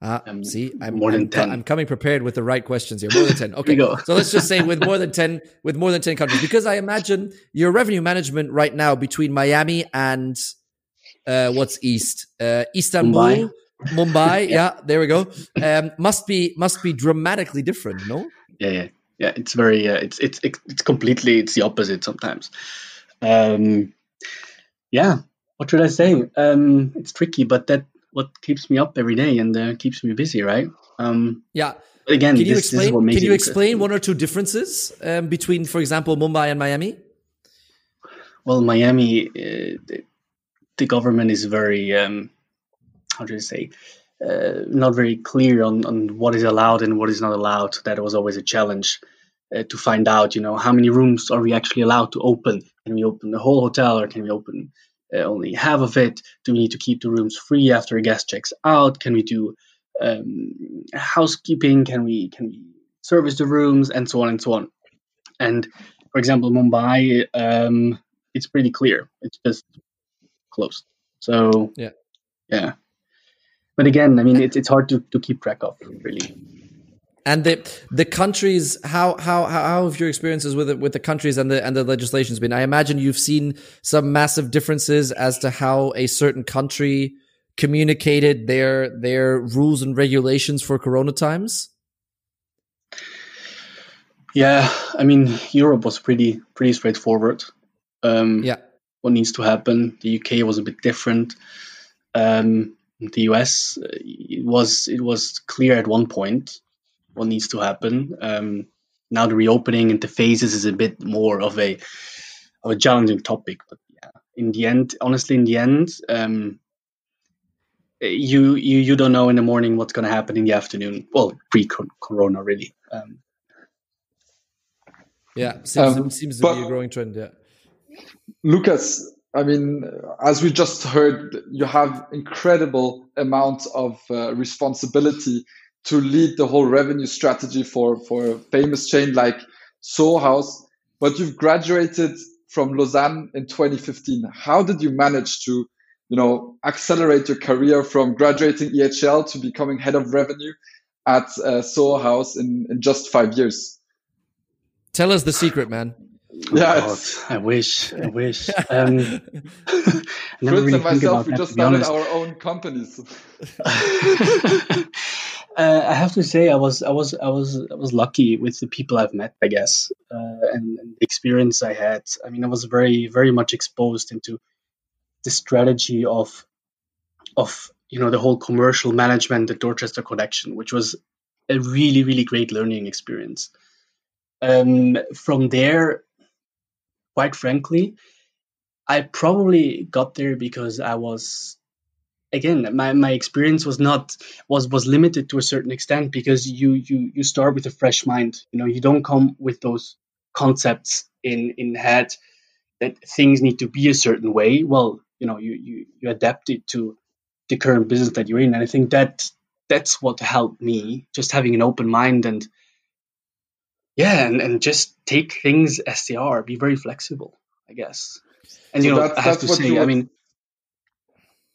Ah, um, see, I'm more than I'm, 10. I'm coming prepared with the right questions here. More than 10. <laughs> Okay. so let's just say with more than 10, with more than 10 countries, because I imagine your revenue management right now between Miami and uh, what's east? Uh, Istanbul, Mumbai. Mumbai. <laughs> yeah, there we go. Um, must be must be dramatically different, no? Yeah, yeah, yeah. It's very. Uh, it's it's it's completely. It's the opposite sometimes. Um, yeah. What should I say? Um, it's tricky, but that what keeps me up every day and uh, keeps me busy, right? Um, yeah. Again, can you this, explain? This can you explain one or two differences um, between, for example, Mumbai and Miami? Well, Miami, uh, the government is very um, how do you say uh, not very clear on, on what is allowed and what is not allowed. That was always a challenge uh, to find out. You know, how many rooms are we actually allowed to open? Can we open the whole hotel or can we open uh, only half of it? Do we need to keep the rooms free after a guest checks out? Can we do um, housekeeping? Can we can we service the rooms and so on and so on? And for example, Mumbai, um, it's pretty clear. It's just closed. So yeah, yeah. But again, I mean, it's it's hard to, to keep track of really. And the the countries, how how how have your experiences with it with the countries and the and the legislations been? I imagine you've seen some massive differences as to how a certain country communicated their their rules and regulations for Corona times. Yeah, I mean, Europe was pretty pretty straightforward. Um, yeah, what needs to happen. The UK was a bit different. Um, the US it was it was clear at one point what needs to happen. Um, now the reopening into phases is a bit more of a of a challenging topic, but yeah, in the end, honestly, in the end, um, you you you don't know in the morning what's going to happen in the afternoon. Well, pre-corona, really. Um, yeah, seems, um, seems to but, be a growing trend. Yeah. Lucas, I mean, as we just heard, you have incredible amount of uh, responsibility to lead the whole revenue strategy for for a famous chain like Soho House. But you've graduated from Lausanne in 2015. How did you manage to, you know, accelerate your career from graduating EHL to becoming head of revenue at uh, Soho House in, in just five years? Tell us the secret, man. Yeah, oh, I wish. I wish. Um, <laughs> I Fritz really and myself, we just started our own companies. <laughs> uh, I have to say I was I was I was I was lucky with the people I've met, I guess, uh, and, and, the experience I had. I mean, I was very very much exposed into the strategy of of you know the whole commercial management, the Dorchester Collection, which was a really really great learning experience. Um, from there, quite frankly, I probably got there because I was again my, my experience was not was was limited to a certain extent because you you you start with a fresh mind. You know you don't come with those concepts in in head that things need to be a certain way. Well you know you you, you adapt it to the current business that you're in. And i think that that's what helped me just having an open mind and yeah and, and just take things as they are be very flexible i guess and so you know i have to say i mean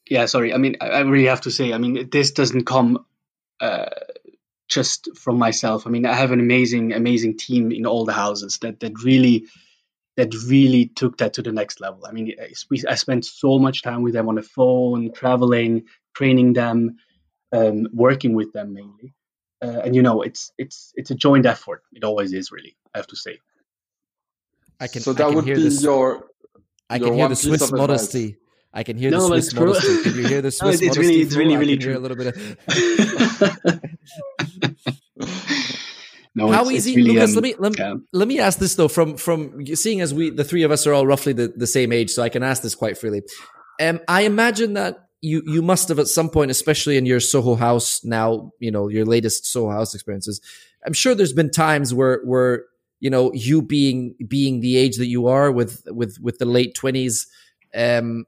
yeah, sorry. I mean, I, really have to say, I mean, this doesn't come uh, just from myself. I mean, I have an amazing, amazing team in all the houses that that really that really took that to the next level. I mean, we, I spent so much time with them on the phone, traveling, training them, um, working with them mainly. Uh, and you know, it's it's it's a joint effort. It always is, really. I have to say. I can. So that can would be this, your. I your can hear the Swiss modesty. Advice. I can hear no, the Swiss modesty. Can you hear the <laughs> Swiss no, it's modesty? Really, it's really, really true. a little bit of. <laughs> <laughs> no, How it's, easy, it's really, Lucas? Um, let me let, yeah. let me ask this though. From from seeing as we the three of us are all roughly the, the same age, so I can ask this quite freely. Um, I imagine that you you must have at some point, especially in your Soho house now, you know your latest Soho house experiences. I'm sure there's been times where where you know you being being the age that you are with with with the late twenties. Um,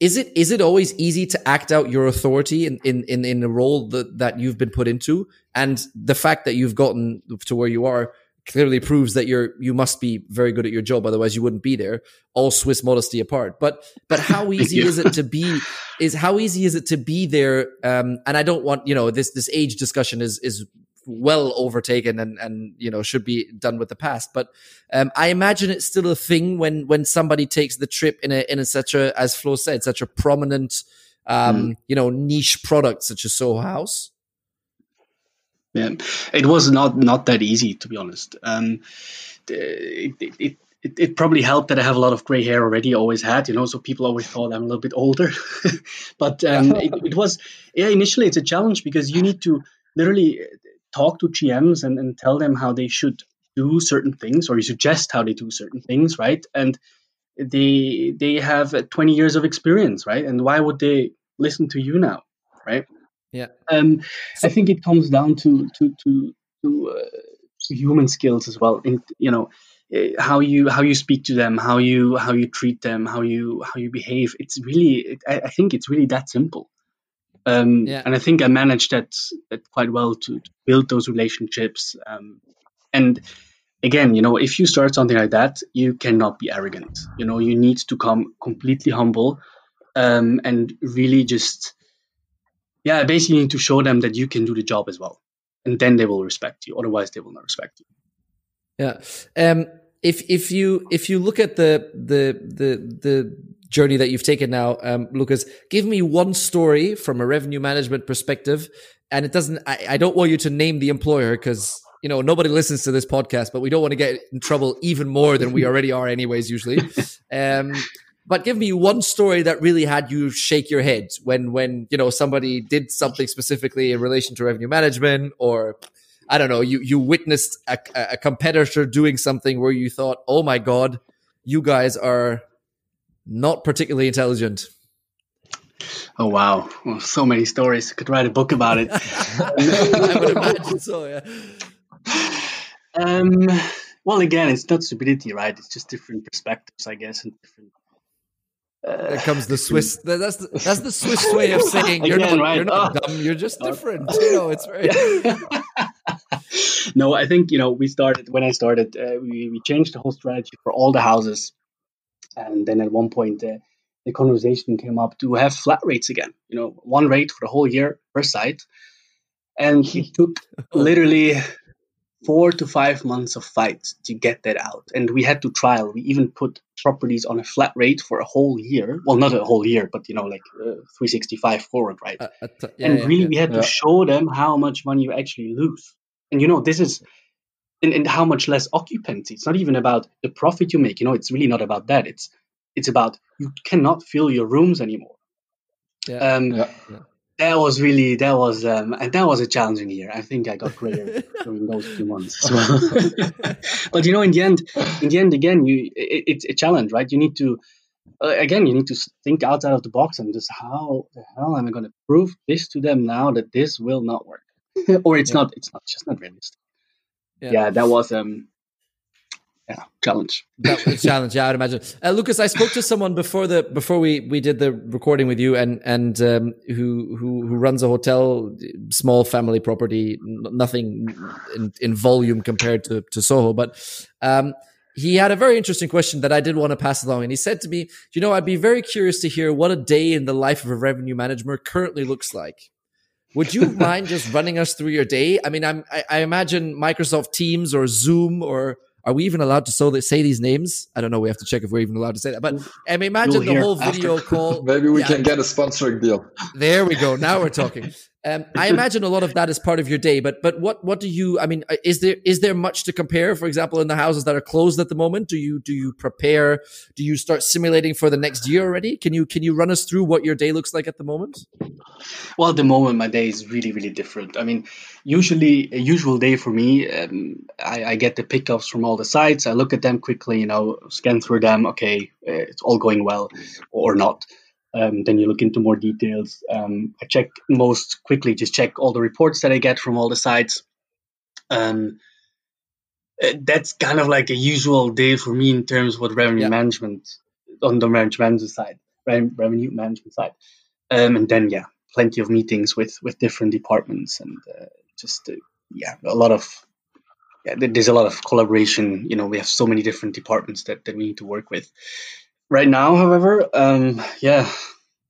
is it is it always easy to act out your authority in in in, in a role that, that you've been put into and the fact that you've gotten to where you are clearly proves that you're you must be very good at your job otherwise you wouldn't be there all swiss modesty apart but but how <laughs> easy is it to be is how easy is it to be there um and i don't want you know this this age discussion is is well overtaken and and you know should be done with the past. But um, I imagine it's still a thing when when somebody takes the trip in a in a such a as Flo said such a prominent um, mm. you know niche product such as Soho House. Yeah, it was not not that easy to be honest. Um, it, it, it, it, probably helped that I have a lot of gray hair already, always had, you know, so people always thought I'm a little bit older. <laughs> but um, <laughs> it, it, was, yeah, initially it's a challenge because you need to literally talk to GMs and, and tell them how they should do certain things or you suggest how they do certain things, right? And they they have 20 years of experience, right? And why would they listen to you now, right? Yeah. Um, so, I think it comes down to to to to, uh, to human skills as well. In you know eh, how you how you speak to them, how you how you treat them, how you how you behave. It's really I, I think it's really that simple. Um, yeah. And I think I managed that, that quite well to, to build those relationships. Um, and again, you know, if you start something like that, you cannot be arrogant. You know, you need to come completely humble um, and really just, yeah, basically need to show them that you can do the job as well. And then they will respect you. Otherwise, they will not respect you. Yeah. Um, if if you if you look at the the the the journey that you've taken now, um, Lucas, give me one story from a revenue management perspective. And it doesn't, I, I don't want you to name the employer because, you know, nobody listens to this podcast, but we don't want to get in trouble even more than we already are, anyways, usually. <laughs> Um, but give me one story that really had you shake your head when, when, you know, somebody did something specifically in relation to revenue management or, I don't know, you, you witnessed a, a competitor doing something where you thought, oh my God, you guys are not particularly intelligent. Oh wow! Well, so many stories. I could write a book about it. <laughs> I would imagine so. Yeah. Um. Well, again, it's not stupidity, right? It's just different perspectives, I guess, and different. Uh, there comes the Swiss. <laughs> That's the, that's the Swiss way of saying you're Again, not, right? you're not oh. dumb. You're just different. You know, it's very. <laughs> <laughs> no, I think you know we started when I started. Uh, we we changed the whole strategy for all the houses and then at one point, uh, the conversation came up to have flat rates again. You know, one rate for the whole year per site. And he took literally four to five months of fights to get that out. And we had to trial. We even put properties on a flat rate for a whole year. Well, not a whole year, but you know, like uh, 365 forward, right? Uh, uh, yeah, and yeah, really, yeah. we had to show them how much money you actually lose. And you know, this is and, and how much less occupancy. It's not even about the profit you make. You know, it's really not about that. It's it's about you cannot fill your rooms anymore. Yeah. Um, yeah. That was really that was um, and that was a challenging year. I think I got greater <laughs> during those few months as well. <laughs> but you know, in the end, in the end, again, you it, it's a challenge, right? You need to uh, again, you need to think outside of the box and just how the hell am I going to prove this to them now that this will not work, <laughs> or it's yeah. not it's not just not realistic yeah. yeah, that was um yeah challenge that challenge yeah i'd imagine uh, lucas i spoke to someone before the before we we did the recording with you and and um, who who who runs a hotel small family property nothing in, in volume compared to to soho but um he had a very interesting question that I did want to pass along. And he said to me, you know, I'd be very curious to hear what a day in the life of a revenue manager currently looks like. Would you <laughs> mind just running us through your day? I mean, I'm, I, I, imagine Microsoft Teams or Zoom or are we even allowed to say these names? I don't know. We have to check if we're even allowed to say that. But I mean, imagine the whole video after. <laughs> call. Maybe we yeah. can get a sponsoring deal. There we go. Now we're talking. <laughs> Um, I imagine a lot of that is part of your day. But but what what do you? I mean, uh, is there is there much to compare? For example, in the houses that are closed at the moment, do you do you prepare? Do you start simulating for the next year already? Can you can you run us through what your day looks like at the moment? Well, at the moment, my day is really really different. I mean, usually a usual day for me, um, I, I get the pickups from all the sites. I look at them quickly, you know, scan through them. Okay, uh, it's all going well or not. Um, then you look into more details. Um, I check most quickly, just check all the reports that I get from all the sites. Um, uh, that's kind of like a usual day for me in terms of what revenue yeah. management on the revenue management side, revenue management side. Um, and then yeah, plenty of meetings with with different departments and uh, just uh, yeah, a lot of yeah, there's a lot of collaboration. You know, we have so many different departments that, that we need to work with. Right now, however, um, yeah,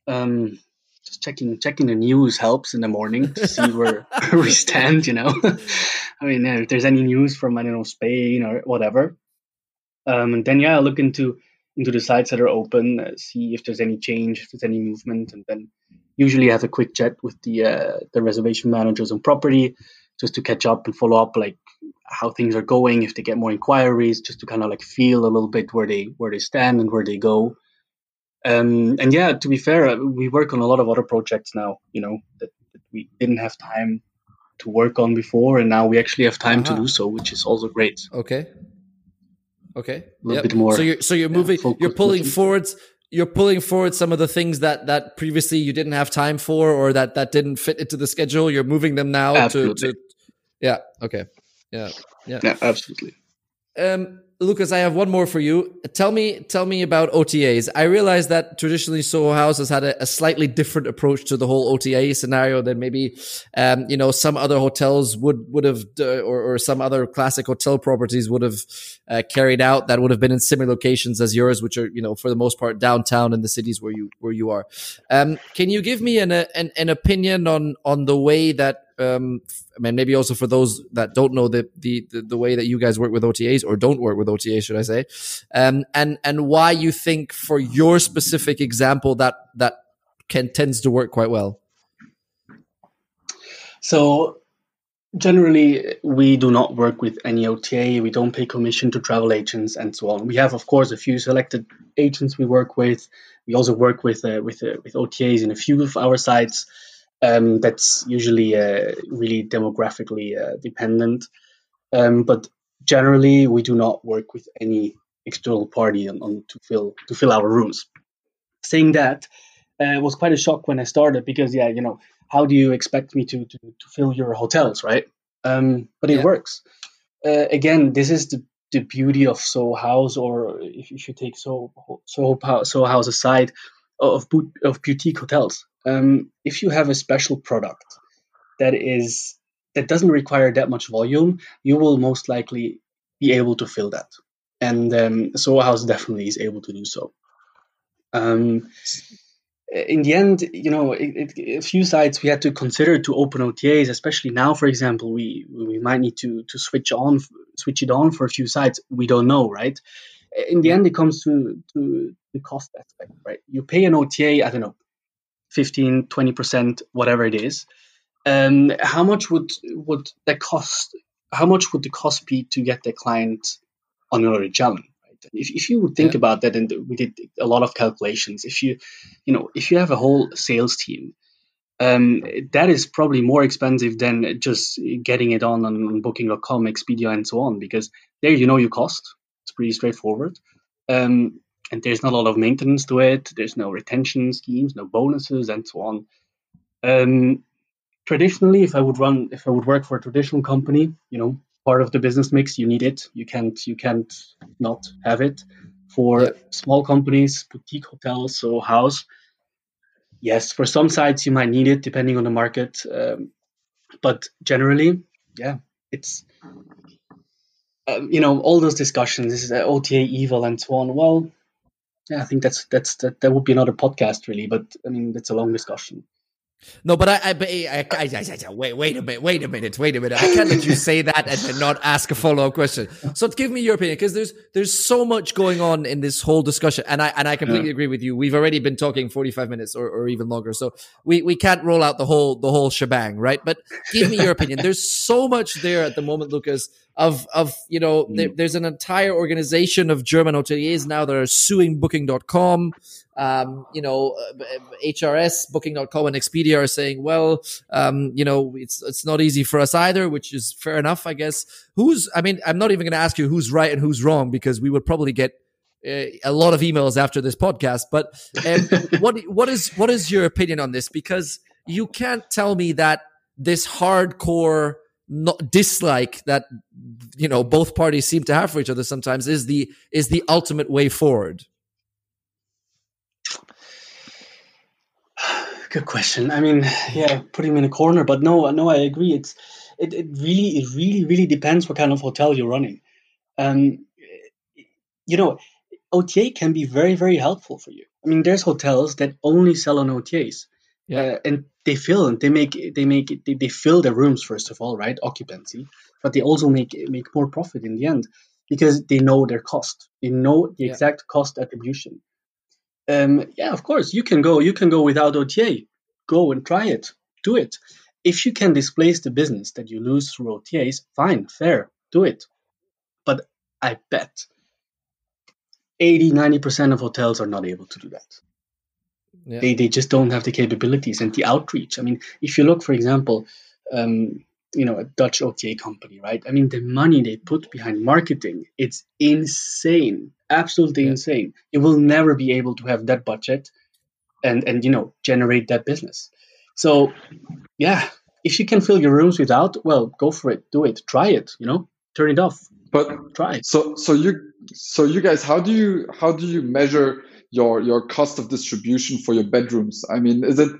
um, just checking checking the news helps in the morning to see <laughs> where, where we stand. You know, <laughs> I mean, if there's any news from I don't know Spain or whatever, um, and then yeah, I look into into the sites that are open, uh, see if there's any change, if there's any movement, and then usually have a quick chat with the uh, the reservation managers on property just to catch up and follow up like how things are going if they get more inquiries just to kind of like feel a little bit where they where they stand and where they go. Um, and yeah to be fair uh, we work on a lot of other projects now you know that, that we didn't have time to work on before and now we actually have time uh-huh. to do so which is also great. Okay. Okay. A little yep. bit more so you're so you're moving yeah, you're pulling forwards you're pulling forward some of the things that that previously you didn't have time for or that that didn't fit into the schedule. You're moving them now to, to yeah. Okay yeah yeah yeah absolutely um Lucas, I have one more for you. Tell me, tell me about OTAs. I realize that traditionally Soho House has had a, a slightly different approach to the whole OTA scenario than maybe, um, you know, some other hotels would would have, uh, or, or some other classic hotel properties would have uh, carried out that would have been in similar locations as yours, which are, you know, for the most part downtown in the cities where you where you are. Um, can you give me an, an an opinion on on the way that um, I mean, maybe also for those that don't know the, the, the the way that you guys work with OTAs or don't work with OTAs, should I say, um, and and why you think for your specific example that that can tends to work quite well. So generally, we do not work with any OTA. We don't pay commission to travel agents and so on. We have, of course, a few selected agents we work with. We also work with uh, with uh, with OTAs in a few of our sites. Um, that's usually uh, really demographically uh, dependent. Um, but generally, we do not work with any external party on, on, to fill to fill our rooms. Saying that uh, was quite a shock when I started because yeah, you know, how do you expect me to to, to fill your hotels, right? Um, but it yeah. works. Uh, again, this is the the beauty of Soho House, or if you should take Soho Soho, Soho House aside, of of boutique hotels um, if you have a special product that is that doesn't require that much volume, you will most likely be able to fill that. And um, House definitely is able to do so. Um, in the end, you know, it, it, a few sites we had to consider to open OTAs, especially now, for example, we we might need to to switch on switch it on for a few sites. We don't know, right? In the end, it comes to to the cost aspect, right? You pay an OTA, I don't know, 15, 20 percent, whatever it is. Um, how much would would that cost? How much would the cost be to get the client on another channel? If, if you would think yeah. about that, and we did a lot of calculations, if you, you know, if you have a whole sales team, um, that is probably more expensive than just getting it on on Booking.com, Expedia, and so on, because there you know your cost. It's pretty straightforward. Um, and there's not a lot of maintenance to it. There's no retention schemes, no bonuses, and so on. Um, traditionally, if I would run, if I would work for a traditional company, you know, part of the business mix. You need it. You can't you can't not have it. For yeah. small companies, boutique hotels, Soho House, yes, for some sites you might need it depending on the market. Um, but generally, yeah, it's um, you know all those discussions. This is OTA evil and so on. Well, yeah, I think that's that's that, that would be another podcast really. But I mean, that's a long discussion. No, but I, I, eh, I, I, I, wait, wait a minute, wait a minute, wait a minute. I can't let you say that and not ask a follow up question. So give me your opinion because there's there's so much going on in this whole discussion, and I and I completely yeah. agree with you. We've already been talking forty five minutes or, or even longer, so we we can't roll out the whole the whole shebang, right? But give me your opinion. There's so much there at the moment, Lucas. Of of you know, mm. there, there's an entire organization of German hoteliers now that are suing Booking.com um, you know, HRS, uh, Booking.com, and Expedia are saying, well, um, you know, it's it's not easy for us either, which is fair enough, I guess. Who's? I mean, I'm not even going to ask you who's right and who's wrong because we would probably get uh, a lot of emails after this podcast. But um, <laughs> what what is what is your opinion on this? Because you can't tell me that this hardcore not dislike that you know both parties seem to have for each other sometimes is the is the ultimate way forward Good question. I mean, yeah, putting him in a corner, but no, no, I agree. It's it, it really it really really depends what kind of hotel you're running. Um, you know, OTA can be very very helpful for you. I mean, there's hotels that only sell on OTAs. Yeah, uh, and they fill and they make they make they, they fill the rooms first of all, right? Occupancy, but they also make make more profit in the end because they know their cost. They know the yeah. exact cost attribution um, yeah, of course, you can go. You can go without OTA. Go and try it. Do it. If you can displace the business that you lose through OTAs, fine, fair, do it. But I bet 80, 90% of hotels are not able to do that. Yeah. They, they just don't have the capabilities and the outreach. I mean, if you look, for example, um, you know, a Dutch OTA company, right? I mean, the money they put behind marketing, it's insane absolutely yeah. insane. You will never be able to have that budget and and you know generate that business. So yeah, if you can fill your rooms without, well, go for it, do it, try it. You know, turn it off. But try. It. So so you so you guys, how do you how do you measure your your cost of distribution for your bedrooms? I mean, is it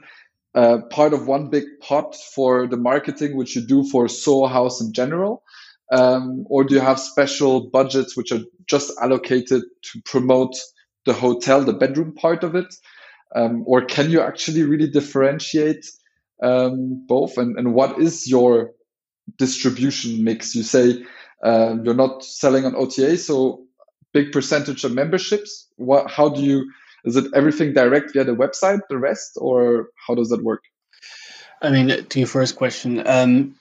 uh, part of one big pot for the marketing, which you do for Soho House in general? Um, or do you have special budgets which are just allocated to promote the hotel, the bedroom part of it? Um, or can you actually really differentiate um, both? And, and what is your distribution mix? You say uh, you're not selling on OTA, so big percentage of memberships. What? How do you? Is it everything direct via the website, the rest, or how does that work? I mean, to your first question, um,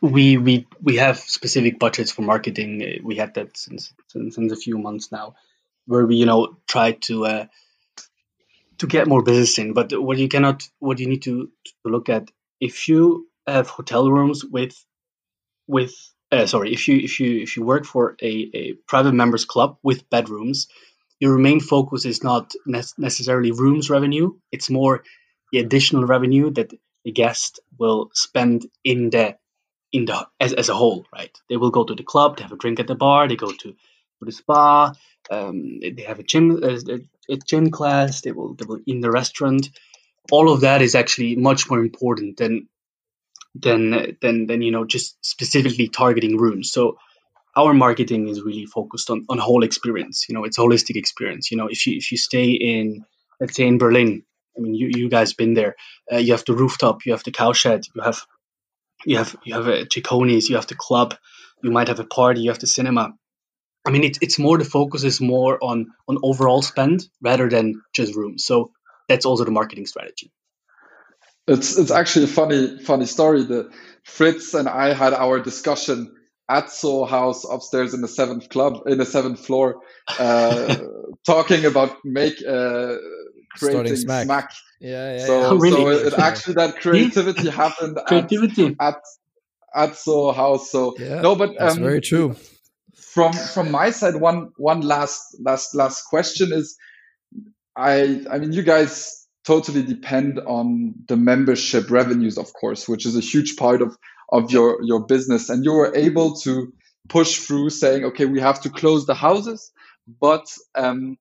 we we we have specific budgets for marketing. We had that since since, since a few months now, where we you know try to uh, to get more business in. But what you cannot, what you need to, to look at, if you have hotel rooms with with uh, sorry, if you if you if you work for a, a private members club with bedrooms, your main focus is not ne- necessarily rooms revenue. It's more the additional revenue that the guest will spend in the in the as, as a whole, right? They will go to the club, they have a drink at the bar, they go to, to the spa, um, they have a gym a, a, gym class, they will they will in the restaurant. All of that is actually much more important than than than than you know just specifically targeting rooms. So our marketing is really focused on on whole experience. You know, it's holistic experience. You know, if you if you stay in let's say in Berlin I mean, you you guys been there. Uh, you have the rooftop, you have the cowshed, you have you have you have a Cecconi's, you have the club, you might have a party, you have the cinema. I mean, it's it's more the focus is more on on overall spend rather than just rooms. So that's also the marketing strategy. It's it's actually a funny funny story. That Fritz and I had our discussion at Soho House upstairs in the seventh club in the seventh floor, uh, <laughs> talking about make uh, creating smack. smack. Yeah, yeah. So, yeah. <laughs> Oh, really? so it, actually that <laughs> creativity happened creativity at, at at Soho House. So yeah, no, but that's um, very true. From from my side, one one last last last question is, I I mean you guys totally depend on the membership revenues, of course, which is a huge part of, of your, your business. And you were able to push through saying, okay, we have to close the houses, but um,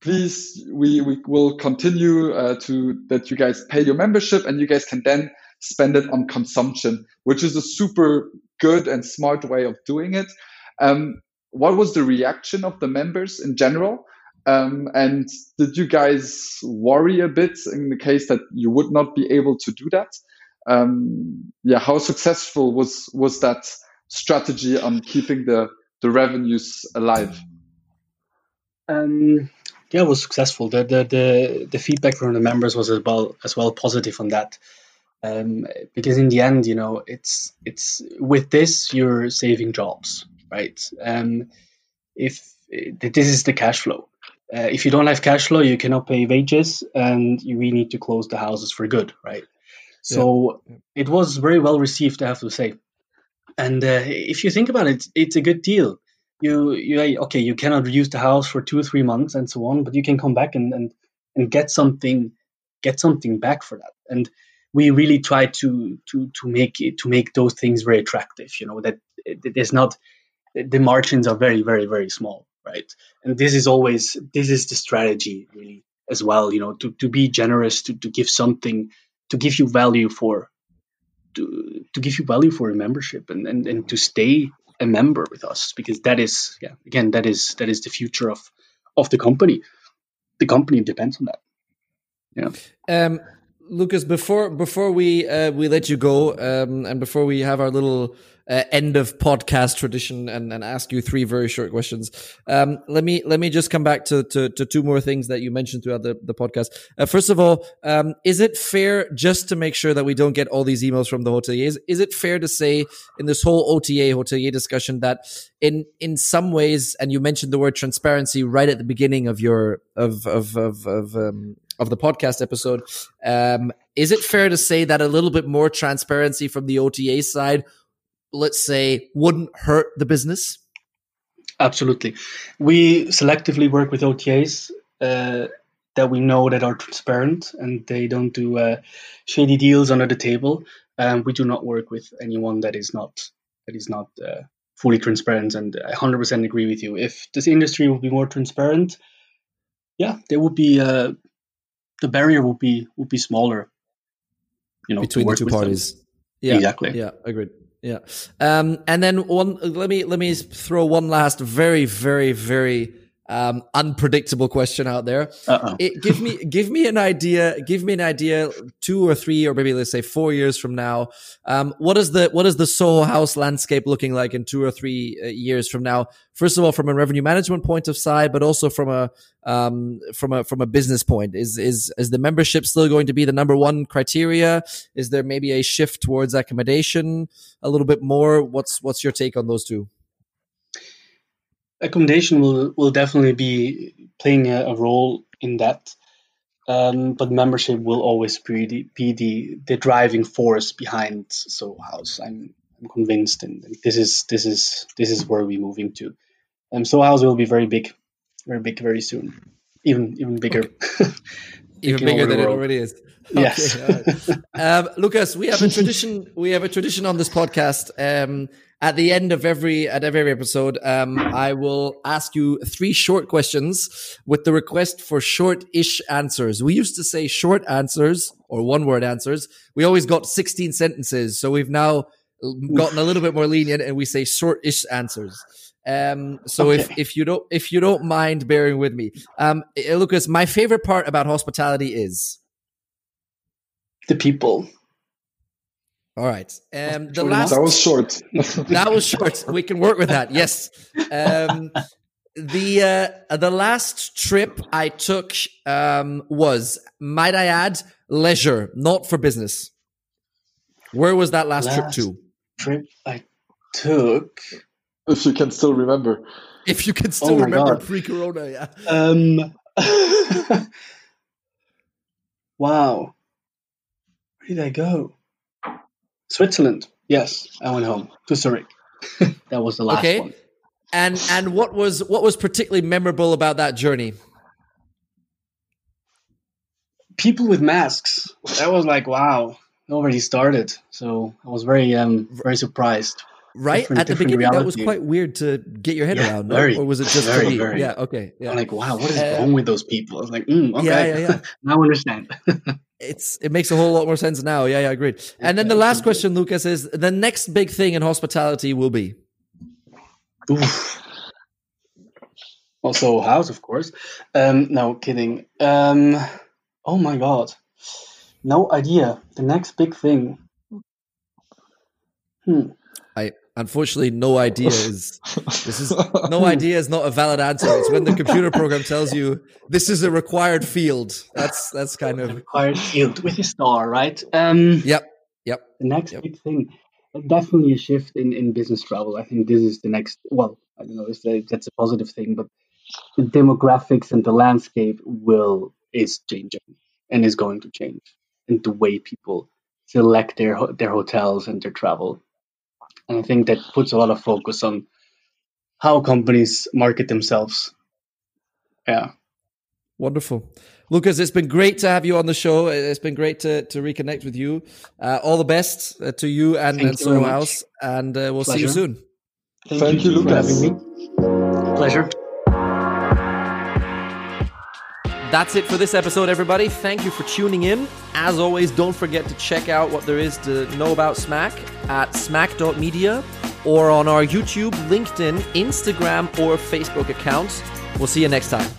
please, we, we will continue uh, to that you guys pay your membership and you guys can then spend it on consumption, which is a super good and smart way of doing it. Um, what was the reaction of the members in general? Um, and did you guys worry a bit in the case that you would not be able to do that? Um, yeah, how successful was was that strategy on keeping the the revenues alive? Um, yeah, it was successful. The, the the the feedback from the members was as well as well positive on that. Um, because in the end, you know, it's it's with this you're saving jobs, right? Um, if this is the cash flow, uh, if you don't have cash flow, you cannot pay wages, and we need to close the houses for good, right? So yeah. it was very well received, I have to say. And uh, if you think about it, it's a good deal. You, you, okay, you cannot use the house for two or three months and so on, but you can come back and, and, and get something, get something back for that. And we really try to to to make it to make those things very attractive. You know that there's not the margins are very very very small right? And this is always this is the strategy really as well, you know, to, to be generous, to, to give something, to give you value for to to give you value for a membership and, and, and to stay a member with us because that is yeah again that is that is the future of of the company. The company depends on that. Yeah. Um Lucas, before before we uh, we let you go, um, and before we have our little uh, end of podcast tradition and, and ask you three very short questions. Um, let me let me just come back to, to, to two more things that you mentioned throughout the, the podcast. Uh, first of all, um, is it fair just to make sure that we don't get all these emails from the hoteliers? Is it fair to say in this whole OTA hotelier discussion that in in some ways, and you mentioned the word transparency right at the beginning of your of of of, of um, of the podcast episode. Um, is it fair to say that a little bit more transparency from the OTA side let's say, wouldn't hurt the business? Absolutely. We selectively work with OTAs uh, that we know that are transparent and they don't do uh, shady deals under the table. Um, we do not work with anyone that is not that is not uh, fully transparent. And I 100% agree with you. If this industry would be more transparent, yeah, there would be uh, the barrier would be would be smaller. You know, between the two parties. Them. Yeah, exactly. Yeah, agreed. Yeah. Um, and then one, let me, let me throw one last very, very, very, um, unpredictable question out there. It, give me, <laughs> give me an idea, give me an idea two or three, or maybe let's say four years from now. Um, what is the, what is the Soho house landscape looking like in two or three uh, years from now? First of all, from a revenue management point of side, but also from a, um, from a from a business point? Is is is the membership still going to be the number one criteria? Is there maybe a shift towards accommodation a little bit more? What's what's your take on those two? Accommodation will will definitely be playing a, a role in that. Um, but membership will always be the, be the, the driving force behind Soho House. I'm I'm convinced, and this is this is this is where we're moving to. Um, Soho House will be very big very big very soon, even even bigger. Okay. <laughs> even bigger than it already is. <laughs> Yes. Okay, um, Lucas, we have a tradition. We have a tradition on this podcast. Um, at the end of every at every episode, um, I will ask you three short questions with the request for short-ish answers. We used to say short answers or one-word answers. We always got sixteen sentences, so we've now gotten a little bit more lenient, and we say short-ish answers. Um, so okay. if, if you don't if you don't mind bearing with me, um, eh, Lucas, my favorite part about hospitality is The people. All right. Um, the last that was short. <laughs> that was short. We can work with that. Yes. Um, the uh, the last trip I took um, was, might I add, leisure, not for business. Where was that last, last trip to? Trip I took. If you can still remember. If you can still oh remember pre-corona, yeah. Um. <laughs> wow. Where did I go? Switzerland. Yes, I went home to Zurich. <laughs> that was the last okay. one. And and what was what was particularly memorable about that journey? People with masks. That was like wow, it already started. So I was very um very surprised. Right different, at the beginning, reality. that was quite weird to get your head yeah, around. Very, or was it just very, very? Yeah. Okay. Yeah. I'm like, wow, what is uh, wrong with those people? I was like, mm, okay, yeah, yeah, yeah. <laughs> now I understand. <laughs> it's it makes a whole lot more sense now. Yeah, yeah, I agreed. And then the last question, Lucas, is the next big thing in hospitality will be. Oof. Soho House, of course. Um, no, kidding. Um, oh my god, no idea. The next big thing. Hmm. I unfortunately no idea is this is no <laughs> idea is not a valid answer. It's when the computer program tells you this is a required field. That's that's kind of required field with a star, right? Um, yep. Yep. The next yep. big thing definitely a shift in, in business travel. I think this is the next. Well, I don't know if that's a positive thing, but the demographics and the landscape will is changing and is going to change, and the way people select their their hotels and their travel. And I think that puts a lot of focus on how companies market themselves. Yeah. Wonderful. Lucas, it's been great to have you on the show. It's been great to, to reconnect with you. Uh, all the best uh, to you and, and Soho House, and uh, we'll Pleasure. see you soon. Thank, Thank you, you Lucas. Pleasure. That's it for this episode, everybody. Thank you for tuning in. As always, don't forget to check out what there is to know about Smack at smack.media or on our YouTube, LinkedIn, Instagram, or Facebook accounts. We'll see you next time.